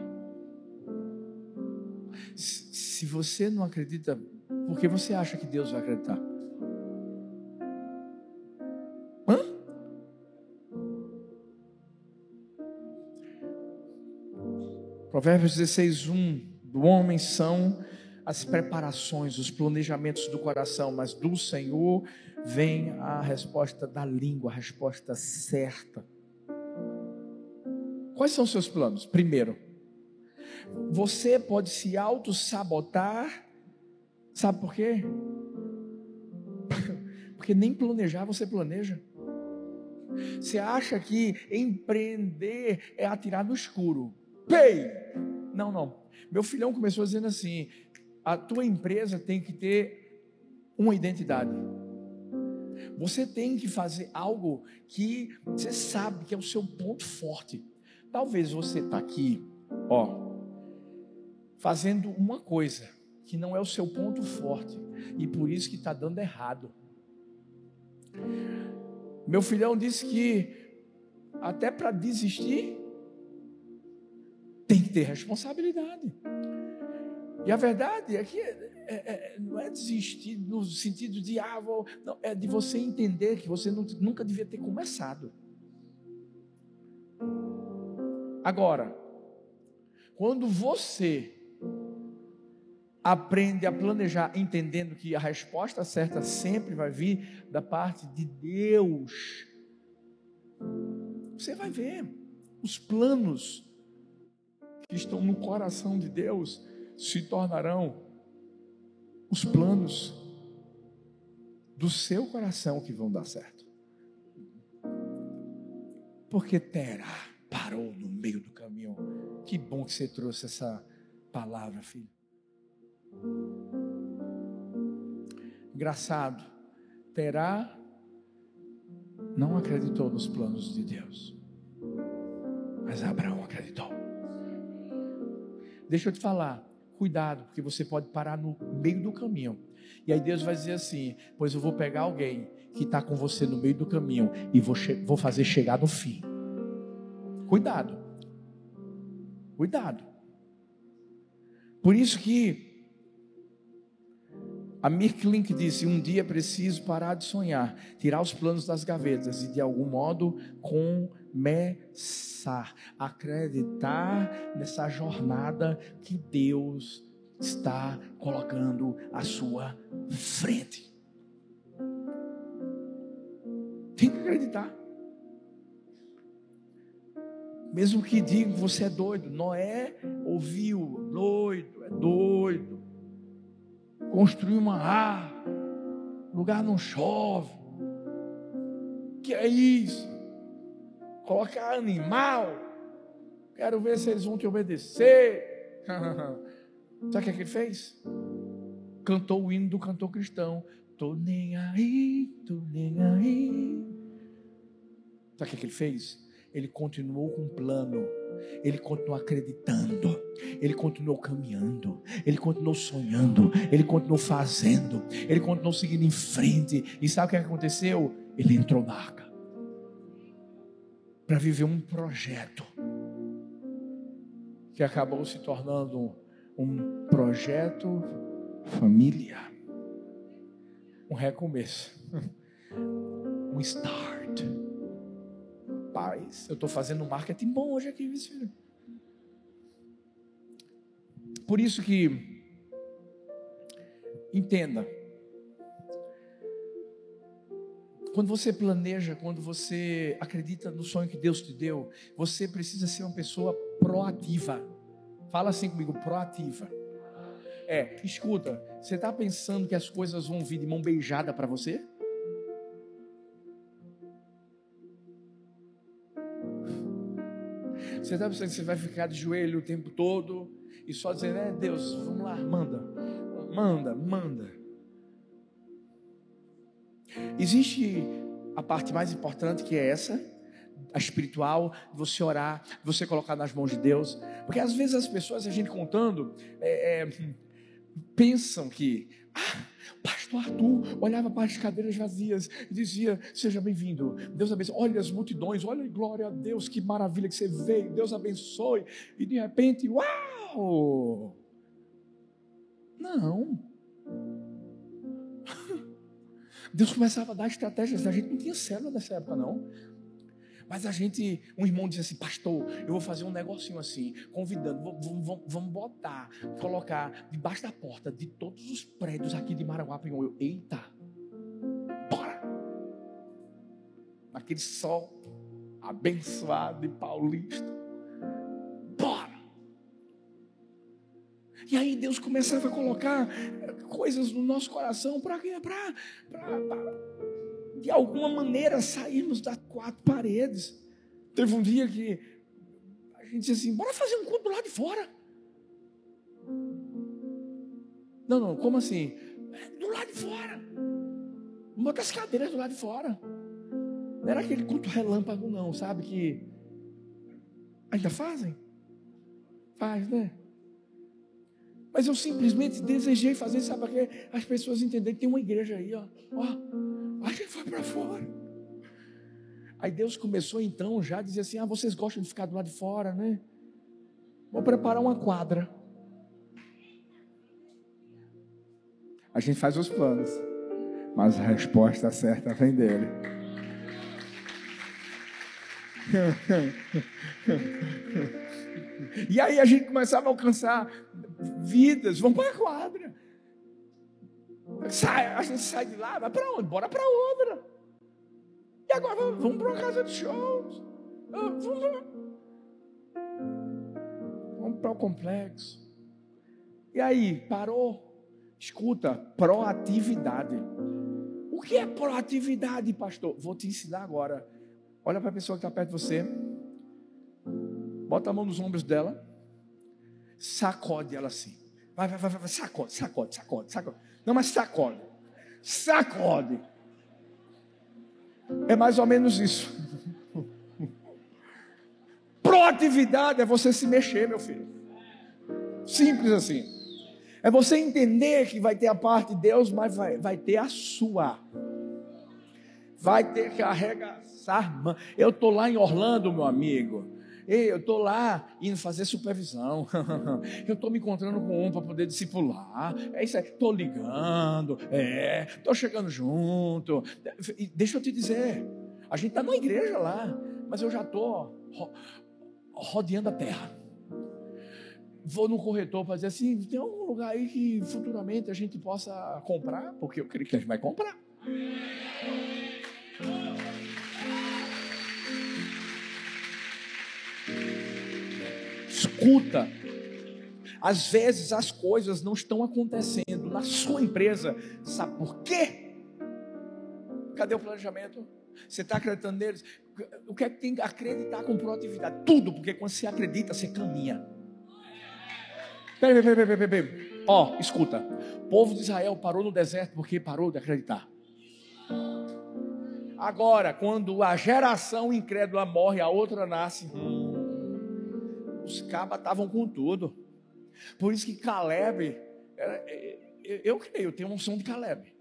Se você não acredita por que você acha que Deus vai acreditar? Provérbios 16, 1 do homem são as preparações, os planejamentos do coração, mas do Senhor vem a resposta da língua, a resposta certa. Quais são os seus planos? Primeiro, você pode se auto-sabotar Sabe por quê? (laughs) Porque nem planejar você planeja. Você acha que empreender é atirar no escuro? Pei! Não, não. Meu filhão começou dizendo assim: a tua empresa tem que ter uma identidade. Você tem que fazer algo que você sabe que é o seu ponto forte. Talvez você está aqui, ó, fazendo uma coisa que não é o seu ponto forte e por isso que está dando errado. Meu filhão disse que até para desistir tem que ter responsabilidade. E a verdade é que é, é, é não é desistir no sentido de ah, vou, não, é de você entender que você nunca devia ter começado. Agora, quando você aprende a planejar, entendendo que a resposta certa sempre vai vir da parte de Deus. Você vai ver os planos que estão no coração de Deus se tornarão os planos do seu coração que vão dar certo. Porque Terá parou no meio do caminho. Que bom que você trouxe essa palavra, filho. Engraçado, Terá não acreditou nos planos de Deus, mas Abraão acreditou. Deixa eu te falar, cuidado, porque você pode parar no meio do caminho. E aí Deus vai dizer assim: Pois eu vou pegar alguém que está com você no meio do caminho e vou, vou fazer chegar no fim. Cuidado, cuidado. Por isso que a Mirklink disse: Um dia preciso parar de sonhar, tirar os planos das gavetas e de algum modo começar a acreditar nessa jornada que Deus está colocando à sua frente. Tem que acreditar. Mesmo que digam você é doido, Noé ouviu, doido, é doido construir uma. O lugar não chove. Que é isso? Colocar animal. Quero ver se eles vão te obedecer. (laughs) Sabe o que, é que ele fez? Cantou o hino do cantor cristão. Tô nem aí, tô nem aí. Sabe o que, é que ele fez? Ele continuou com o plano ele continuou acreditando, ele continuou caminhando, ele continuou sonhando, ele continuou fazendo, ele continuou seguindo em frente. E sabe o que aconteceu? Ele entrou na arca para viver um projeto que acabou se tornando um projeto familiar, um recomeço, (laughs) um start Rapaz, eu estou fazendo marketing bom hoje aqui, filho. Por isso que, entenda, quando você planeja, quando você acredita no sonho que Deus te deu, você precisa ser uma pessoa proativa. Fala assim comigo, proativa. É, escuta, você está pensando que as coisas vão vir de mão beijada para você? Você está pensando que você vai ficar de joelho o tempo todo e só dizendo, é Deus, vamos lá, manda, manda, manda. Existe a parte mais importante que é essa, a espiritual, você orar, você colocar nas mãos de Deus, porque às vezes as pessoas, a gente contando, é, é, pensam que, ah, pastor Arthur olhava para as cadeiras vazias e dizia: Seja bem-vindo, Deus abençoe. Olha as multidões, olha glória a Deus, que maravilha que você veio, Deus abençoe. E de repente, uau! Não. (laughs) Deus começava a dar estratégias, a gente não tinha célula nessa época, não. Mas a gente, um irmão disse assim, pastor, eu vou fazer um negocinho assim, convidando, vamos, vamos botar, colocar debaixo da porta de todos os prédios aqui de Maraguapinhão. Eu, eita, bora! Naquele sol abençoado de paulista. Bora! E aí Deus começava a colocar coisas no nosso coração para para de alguma maneira sairmos das quatro paredes. Teve um dia que a gente disse assim: bora fazer um culto lado de fora. Não, não, como assim? É, do lado de fora. Bota as cadeiras do lado de fora. Não era aquele culto relâmpago, não, sabe? Que ainda fazem? Faz, né? Mas eu simplesmente desejei fazer, sabe? As pessoas entenderem que tem uma igreja aí, ó. ó a gente foi para fora. Aí Deus começou então já a dizer assim: Ah, vocês gostam de ficar do lado de fora, né? Vou preparar uma quadra. A gente faz os planos, mas a resposta certa vem dele. (laughs) e aí a gente começava a alcançar vidas. Vamos para a quadra. Sai, a gente sai de lá, vai para onde? Bora para outra. E agora vamos, para uma casa de shows. Vamos, vamos para o complexo. E aí, parou? Escuta, proatividade. O que é proatividade, pastor? Vou te ensinar agora. Olha para a pessoa que está perto de você. Bota a mão nos ombros dela. Sacode ela assim. Vai, vai, vai, vai, sacode, sacode, sacode, sacode. Não, mas sacode. Sacode. É mais ou menos isso. (laughs) Proatividade é você se mexer, meu filho. Simples assim. É você entender que vai ter a parte de Deus, mas vai, vai ter a sua. Vai ter que arregaçar. Eu estou lá em Orlando, meu amigo. Ei, eu estou lá indo fazer supervisão. (laughs) eu estou me encontrando com um para poder discipular. É isso aí. Estou ligando. É. Estou chegando junto. E deixa eu te dizer. A gente está numa igreja lá. Mas eu já estou ro rodeando a terra. Vou no corretor para dizer assim: tem algum lugar aí que futuramente a gente possa comprar? Porque eu creio que a gente vai comprar. Escuta. Às vezes as coisas não estão acontecendo na sua empresa. Sabe por quê? Cadê o planejamento? Você está acreditando neles? O que é que tem que acreditar com proatividade? Tudo, porque quando você acredita, você caminha. Peraí, peraí, peraí, peraí. Ó, escuta. O povo de Israel parou no deserto porque parou de acreditar. Agora, quando a geração incrédula morre, a outra nasce. Hum, os cabas estavam com tudo. Por isso que Caleb, eu, eu creio, eu tenho unção de Caleb.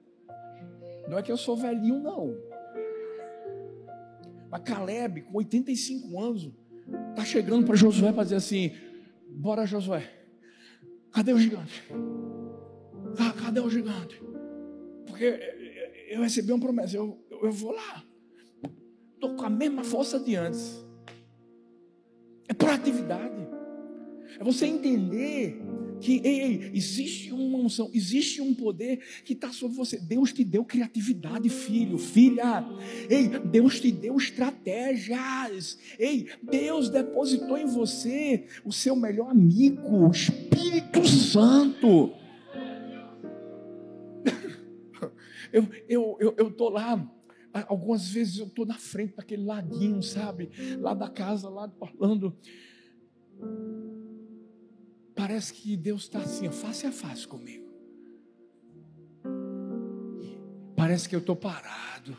Não é que eu sou velhinho, não. Mas Caleb, com 85 anos, está chegando para Josué para dizer assim: Bora, Josué, cadê o gigante? Cadê o gigante? Porque eu recebi uma promessa, eu, eu vou lá. Estou com a mesma força de antes. É proatividade. É você entender que ei, existe uma unção, existe um poder que está sobre você. Deus te deu criatividade, filho, filha. Ei, Deus te deu estratégias. Ei, Deus depositou em você o seu melhor amigo, o Espírito Santo. (laughs) Eu eu eu, eu tô lá. Algumas vezes eu estou na frente daquele laguinho, sabe? Lá da casa, lá de Orlando Parece que Deus está assim, face a face comigo. Parece que eu estou parado.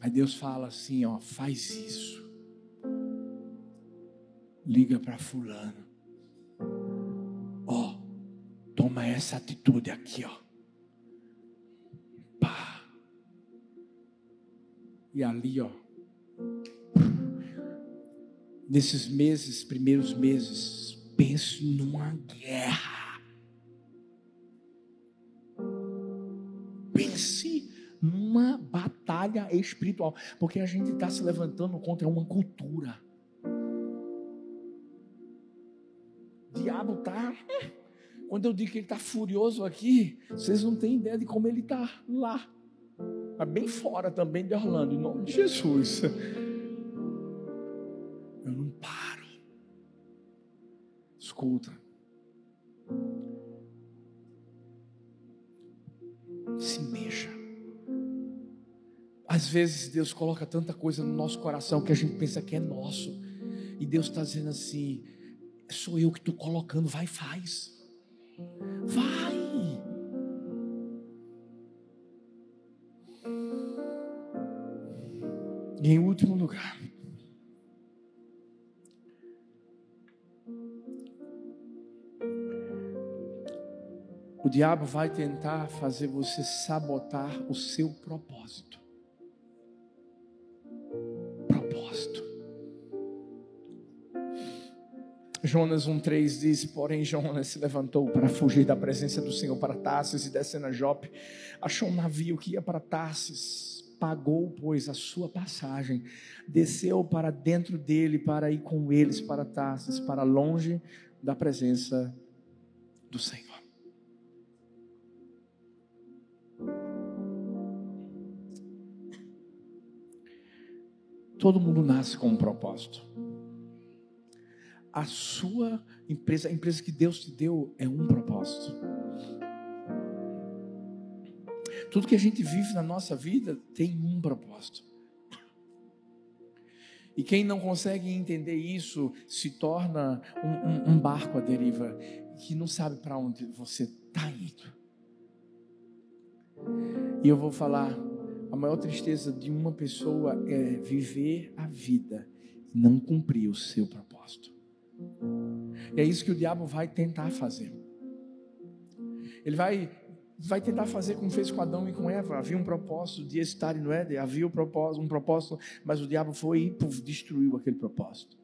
Aí Deus fala assim, ó, faz isso. Liga para fulano. Ó, toma essa atitude aqui, ó. E ali, ó, nesses meses, primeiros meses, pense numa guerra. Pense numa batalha espiritual, porque a gente está se levantando contra uma cultura. O diabo está. Quando eu digo que ele está furioso aqui, vocês não têm ideia de como ele está lá. Mas bem fora também de Orlando, em nome de Jesus. escuta. Se mexa. Às vezes Deus coloca tanta coisa no nosso coração que a gente pensa que é nosso. E Deus está dizendo assim: sou eu que estou colocando, vai, faz. Vai. E em último lugar, o diabo vai tentar fazer você sabotar o seu propósito. Propósito. Jonas 1,3 diz: Porém, Jonas se levantou para fugir da presença do Senhor para Tarsis e descendo a Jope, achou um navio que ia para Tarsis, pagou, pois, a sua passagem, desceu para dentro dele para ir com eles para Tarsis, para longe da presença do Senhor. Todo mundo nasce com um propósito. A sua empresa, a empresa que Deus te deu, é um propósito. Tudo que a gente vive na nossa vida tem um propósito. E quem não consegue entender isso se torna um, um, um barco à deriva que não sabe para onde você está indo. E eu vou falar a maior tristeza de uma pessoa é viver a vida e não cumprir o seu propósito. E é isso que o diabo vai tentar fazer. Ele vai, vai tentar fazer como fez com Adão e com Eva. Havia um propósito de estarem no Éden, havia um propósito, um propósito, mas o diabo foi e destruiu aquele propósito.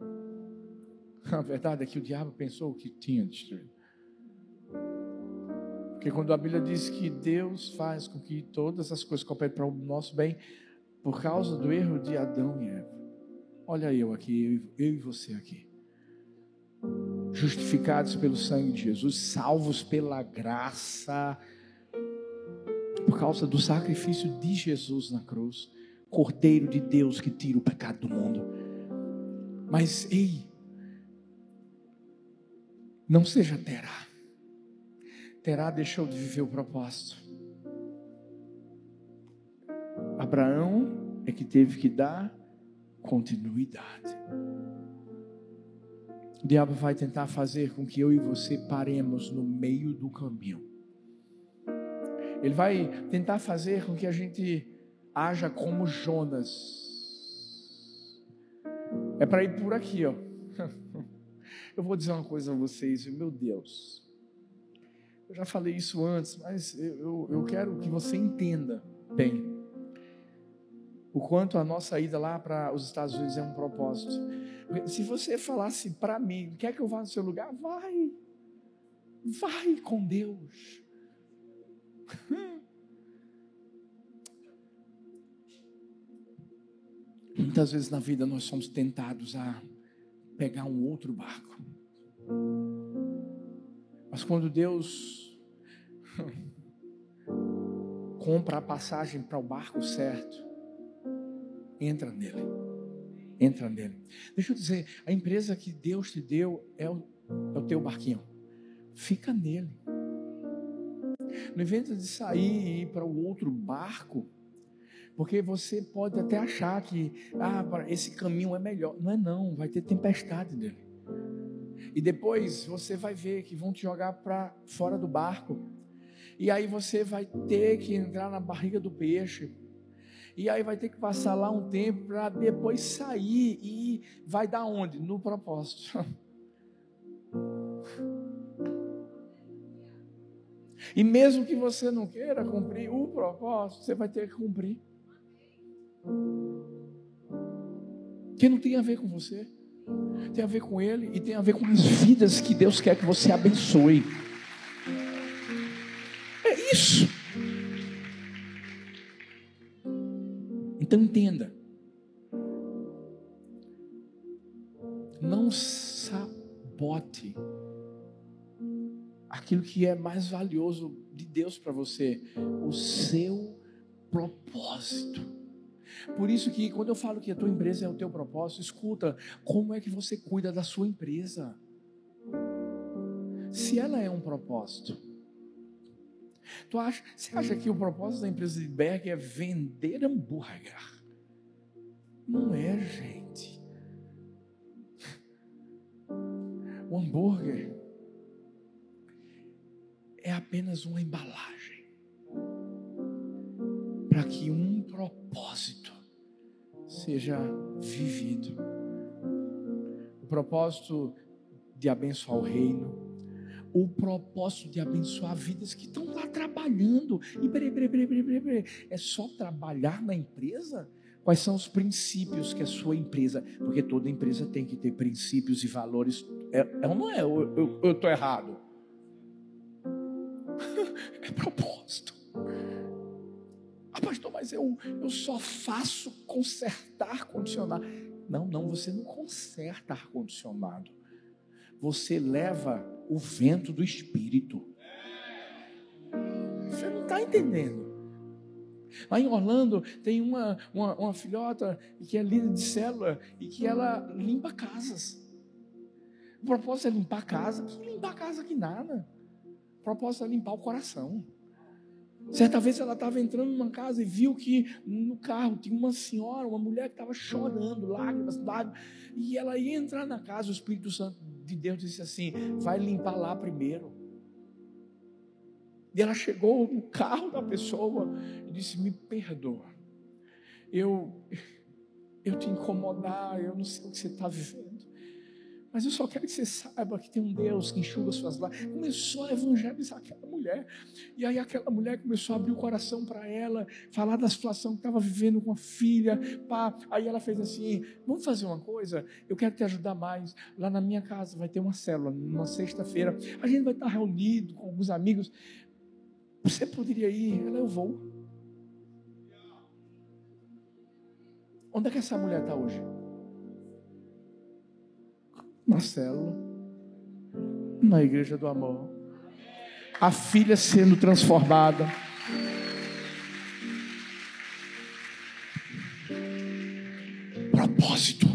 (laughs) A verdade é que o diabo pensou que tinha destruído. Porque quando a Bíblia diz que Deus faz com que todas as coisas cooperem para o nosso bem, por causa do erro de Adão e Eva. Olha eu aqui, eu, eu e você aqui. Justificados pelo sangue de Jesus, salvos pela graça, por causa do sacrifício de Jesus na cruz, Cordeiro de Deus que tira o pecado do mundo. Mas, ei, não seja terá Terá deixou de viver o propósito. Abraão é que teve que dar continuidade. O diabo vai tentar fazer com que eu e você paremos no meio do caminho. Ele vai tentar fazer com que a gente haja como Jonas. É para ir por aqui, ó. (laughs) Eu vou dizer uma coisa a vocês, meu Deus. Eu já falei isso antes, mas eu, eu quero que você entenda bem o quanto a nossa ida lá para os Estados Unidos é um propósito. Se você falasse para mim, quer que eu vá no seu lugar? Vai. Vai com Deus. (laughs) Muitas vezes na vida nós somos tentados a pegar um outro barco. Mas quando Deus (laughs) compra a passagem para o barco certo, entra nele. Entra nele. Deixa eu dizer, a empresa que Deus te deu é o, é o teu barquinho. Fica nele. No invés de sair e ir para o outro barco, porque você pode até achar que ah, esse caminho é melhor. Não é não, vai ter tempestade nele. E depois você vai ver que vão te jogar para fora do barco. E aí você vai ter que entrar na barriga do peixe. E aí vai ter que passar lá um tempo para depois sair e vai dar onde? No propósito. (laughs) E mesmo que você não queira cumprir o propósito, você vai ter que cumprir. Que não tem a ver com você, tem a ver com Ele e tem a ver com as vidas que Deus quer que você abençoe. É isso. Então entenda. Não sabote aquilo que é mais valioso de Deus para você, o seu propósito. Por isso que quando eu falo que a tua empresa é o teu propósito, escuta, como é que você cuida da sua empresa? Se ela é um propósito. Tu acha, você acha que o propósito da empresa de Berg é vender hambúrguer? Não é, gente. O hambúrguer é apenas uma embalagem para que um propósito seja vivido. O propósito de abençoar o reino, o propósito de abençoar vidas que estão lá trabalhando. E peraí, peraí, peraí, peraí, peraí, é só trabalhar na empresa? Quais são os princípios que a sua empresa, porque toda empresa tem que ter princípios e valores. É, é não é? Eu estou errado? (laughs) é propósito. Ah, pastor, mas eu, eu só faço consertar ar-condicionado. Não, não, você não conserta ar-condicionado. Você leva o vento do Espírito. Você não está entendendo. Lá em Orlando tem uma, uma, uma, filhota que é líder de célula e que ela limpa casas. O propósito é limpar a casa. Que limpar a casa que nada. O propósito é limpar o coração. Certa vez ela estava entrando numa casa e viu que no carro tinha uma senhora, uma mulher que estava chorando, lágrimas, lágrimas. E ela ia entrar na casa, o Espírito Santo de Deus disse assim: vai limpar lá primeiro. E ela chegou no carro da pessoa e disse: me perdoa. Eu, eu te incomodar, eu não sei o que você está vivendo. Mas eu só quero que você saiba que tem um Deus que enxuga suas lágrimas. Começou a evangelizar aquela mulher. E aí aquela mulher começou a abrir o coração para ela, falar da situação que estava vivendo com a filha. Pá. Aí ela fez assim: vamos fazer uma coisa? Eu quero te ajudar mais. Lá na minha casa vai ter uma célula, numa sexta-feira. A gente vai estar reunido com alguns amigos. Você poderia ir? Ela, eu vou. Onde é que essa mulher está hoje? Marcelo, na igreja do amor. A filha sendo transformada. Propósito.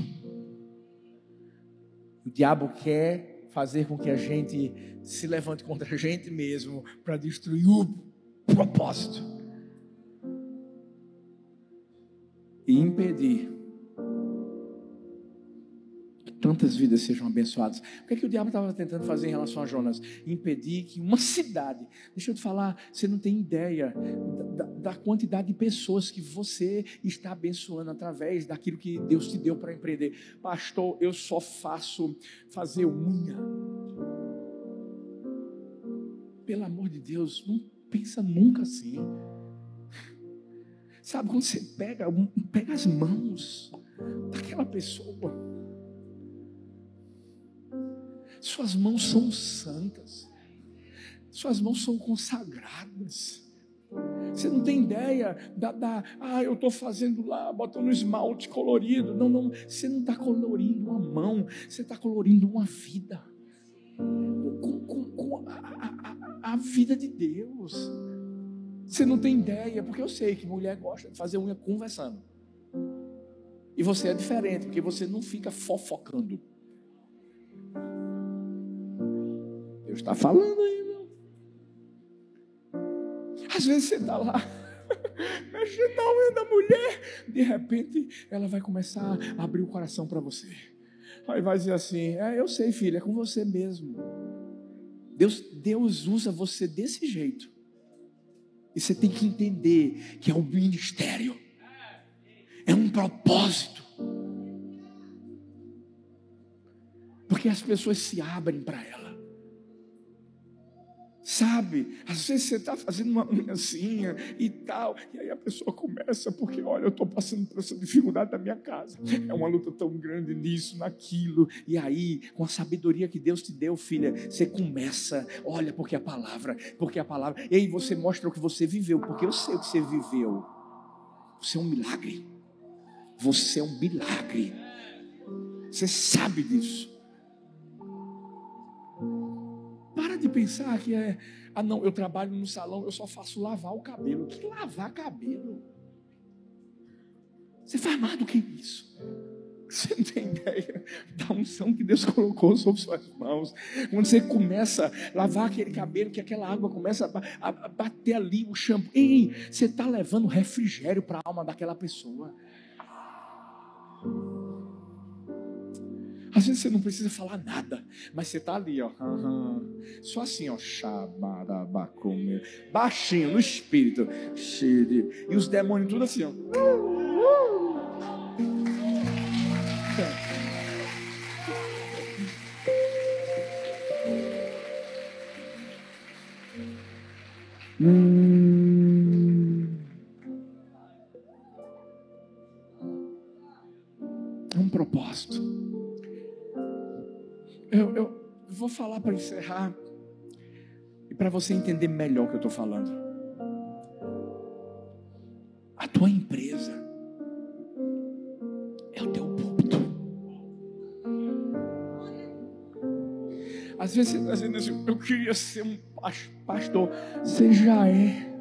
O diabo quer fazer com que a gente se levante contra a gente mesmo para destruir o propósito e impedir que tantas vidas sejam abençoadas. O que, é que o diabo estava tentando fazer em relação a Jonas? Impedir que uma cidade, deixa eu te falar, você não tem ideia da, da quantidade de pessoas que você está abençoando através daquilo que Deus te deu para empreender. Pastor, eu só faço fazer unha. Pelo amor de Deus, não pensa nunca assim. Sabe quando você pega, pega as mãos daquela pessoa, suas mãos são santas, suas mãos são consagradas. Você não tem ideia da, da ah, eu estou fazendo lá, botando esmalte colorido. Não, não, você não está colorindo uma mão, você está colorindo uma vida. Com, com, com a, a, a, vida de Deus. Você não tem ideia, porque eu sei que mulher gosta de fazer unha conversando. E você é diferente, porque você não fica fofocando. Deus está falando aí, meu. Às vezes você está lá, (laughs) mexendo na unha da mulher, de repente ela vai começar a abrir o coração para você. Aí vai dizer assim: É, eu sei, filha, é com você mesmo. Deus, Deus usa você desse jeito e você tem que entender que é um ministério, é um propósito. Porque as pessoas se abrem para ela. Sabe, às vezes você está fazendo uma unhazinha e tal, e aí a pessoa começa, porque olha, eu estou passando por essa dificuldade da minha casa, é uma luta tão grande nisso, naquilo, e aí, com a sabedoria que Deus te deu, filha, você começa, olha, porque a palavra, porque a palavra, e aí você mostra o que você viveu, porque eu sei o que você viveu, você é um milagre, você é um milagre, você sabe disso. Pensar que é, ah não, eu trabalho no salão, eu só faço lavar o cabelo. Que lavar cabelo? Você faz mais do que isso. (laughs) Você não tem ideia da unção que Deus colocou sobre suas mãos. Quando você começa a lavar aquele cabelo, que aquela água começa a, bater ali o shampoo. Ei, você está levando refrigério para a alma daquela pessoa. Às vezes você não precisa falar nada, mas você está ali, ó. Uhum. Só assim, ó. Xabarabacume. Baixinho, no espírito. E os demônios tudo assim, ó. Falar para encerrar e para você entender melhor o que eu estou falando. A tua empresa é o teu púlpito. Às vezes você está dizendo eu queria ser um pastor. Você já é.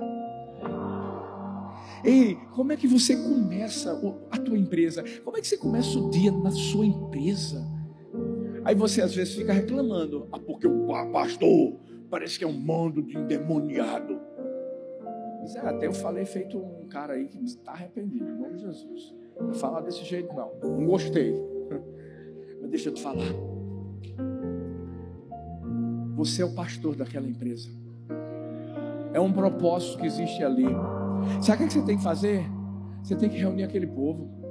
Ei, como é que você começa a tua empresa? Como é que você começa o dia na sua empresa? Aí você às vezes fica reclamando, ah, porque o pastor parece que é um mando de endemoniado. Mas é, até eu falei feito um cara aí que está arrependido, em nome de Jesus. Não falar desse jeito não, não gostei. (laughs) Mas deixa eu te falar. Você é o pastor daquela empresa. É um propósito que existe ali. Sabe o que você tem que fazer? Você tem que reunir aquele povo.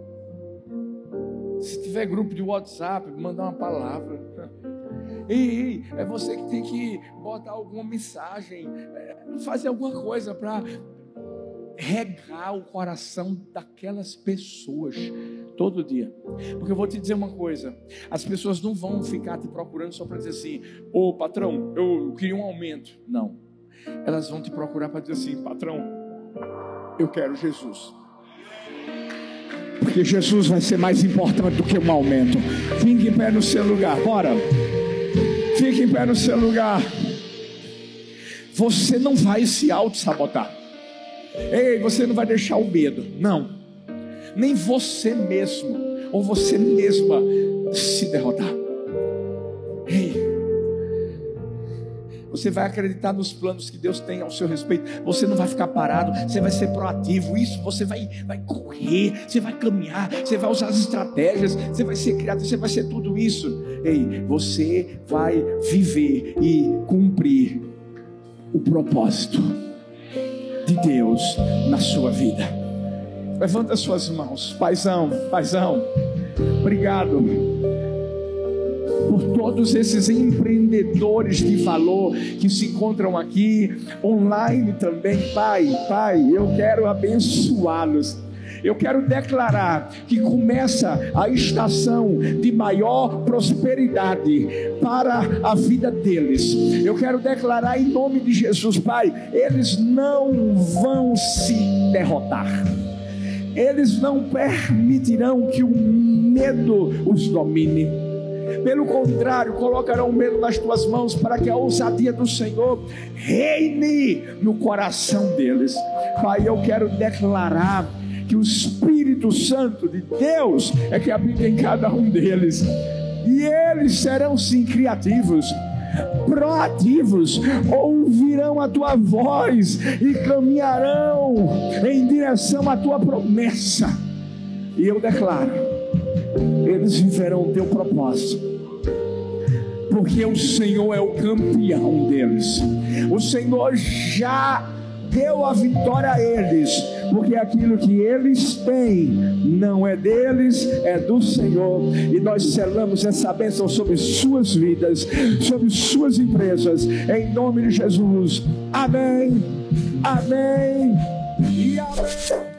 Tiver grupo de WhatsApp, mandar uma palavra. Ei, é você que tem que botar alguma mensagem, é, fazer alguma coisa para regar o coração daquelas pessoas todo dia. Porque eu vou te dizer uma coisa: as pessoas não vão ficar te procurando só para dizer assim, ô oh, patrão, eu queria um aumento. Não. Elas vão te procurar para dizer assim, patrão, eu quero Jesus. Porque Jesus vai ser mais importante do que um aumento. Fique em pé no seu lugar, bora. Fique em pé no seu lugar. Você não vai se auto-sabotar. Ei, você não vai deixar o medo. Não. Nem você mesmo ou você mesma se derrotar. Você vai acreditar nos planos que Deus tem ao seu respeito. Você não vai ficar parado, você vai ser proativo. Isso você vai, vai correr, você vai caminhar, você vai usar as estratégias, você vai ser criativo, você vai ser tudo isso. Ei, você vai viver e cumprir o propósito de Deus na sua vida. Levanta suas mãos, paizão, paizão. Obrigado por todos esses empreendedores de valor que se encontram aqui, online também, Pai, Pai, eu quero abençoá-los. Eu quero declarar que começa a estação de maior prosperidade para a vida deles. Eu quero declarar em nome de Jesus, Pai, eles não vão se derrotar. Eles não permitirão que o medo os domine pelo contrário, colocarão medo nas tuas mãos para que a ousadia do Senhor reine no coração deles. Pai, eu quero declarar que o Espírito Santo de Deus é que habita em cada um deles. E eles serão sim criativos, proativos, ouvirão a tua voz e caminharão em direção à tua promessa. E eu declaro eles viverão o teu propósito. Porque o Senhor é o campeão deles. O Senhor já deu a vitória a eles, porque aquilo que eles têm não é deles, é do Senhor. E nós selamos essa bênção sobre suas vidas, sobre suas empresas, em nome de Jesus. Amém, amém e amém.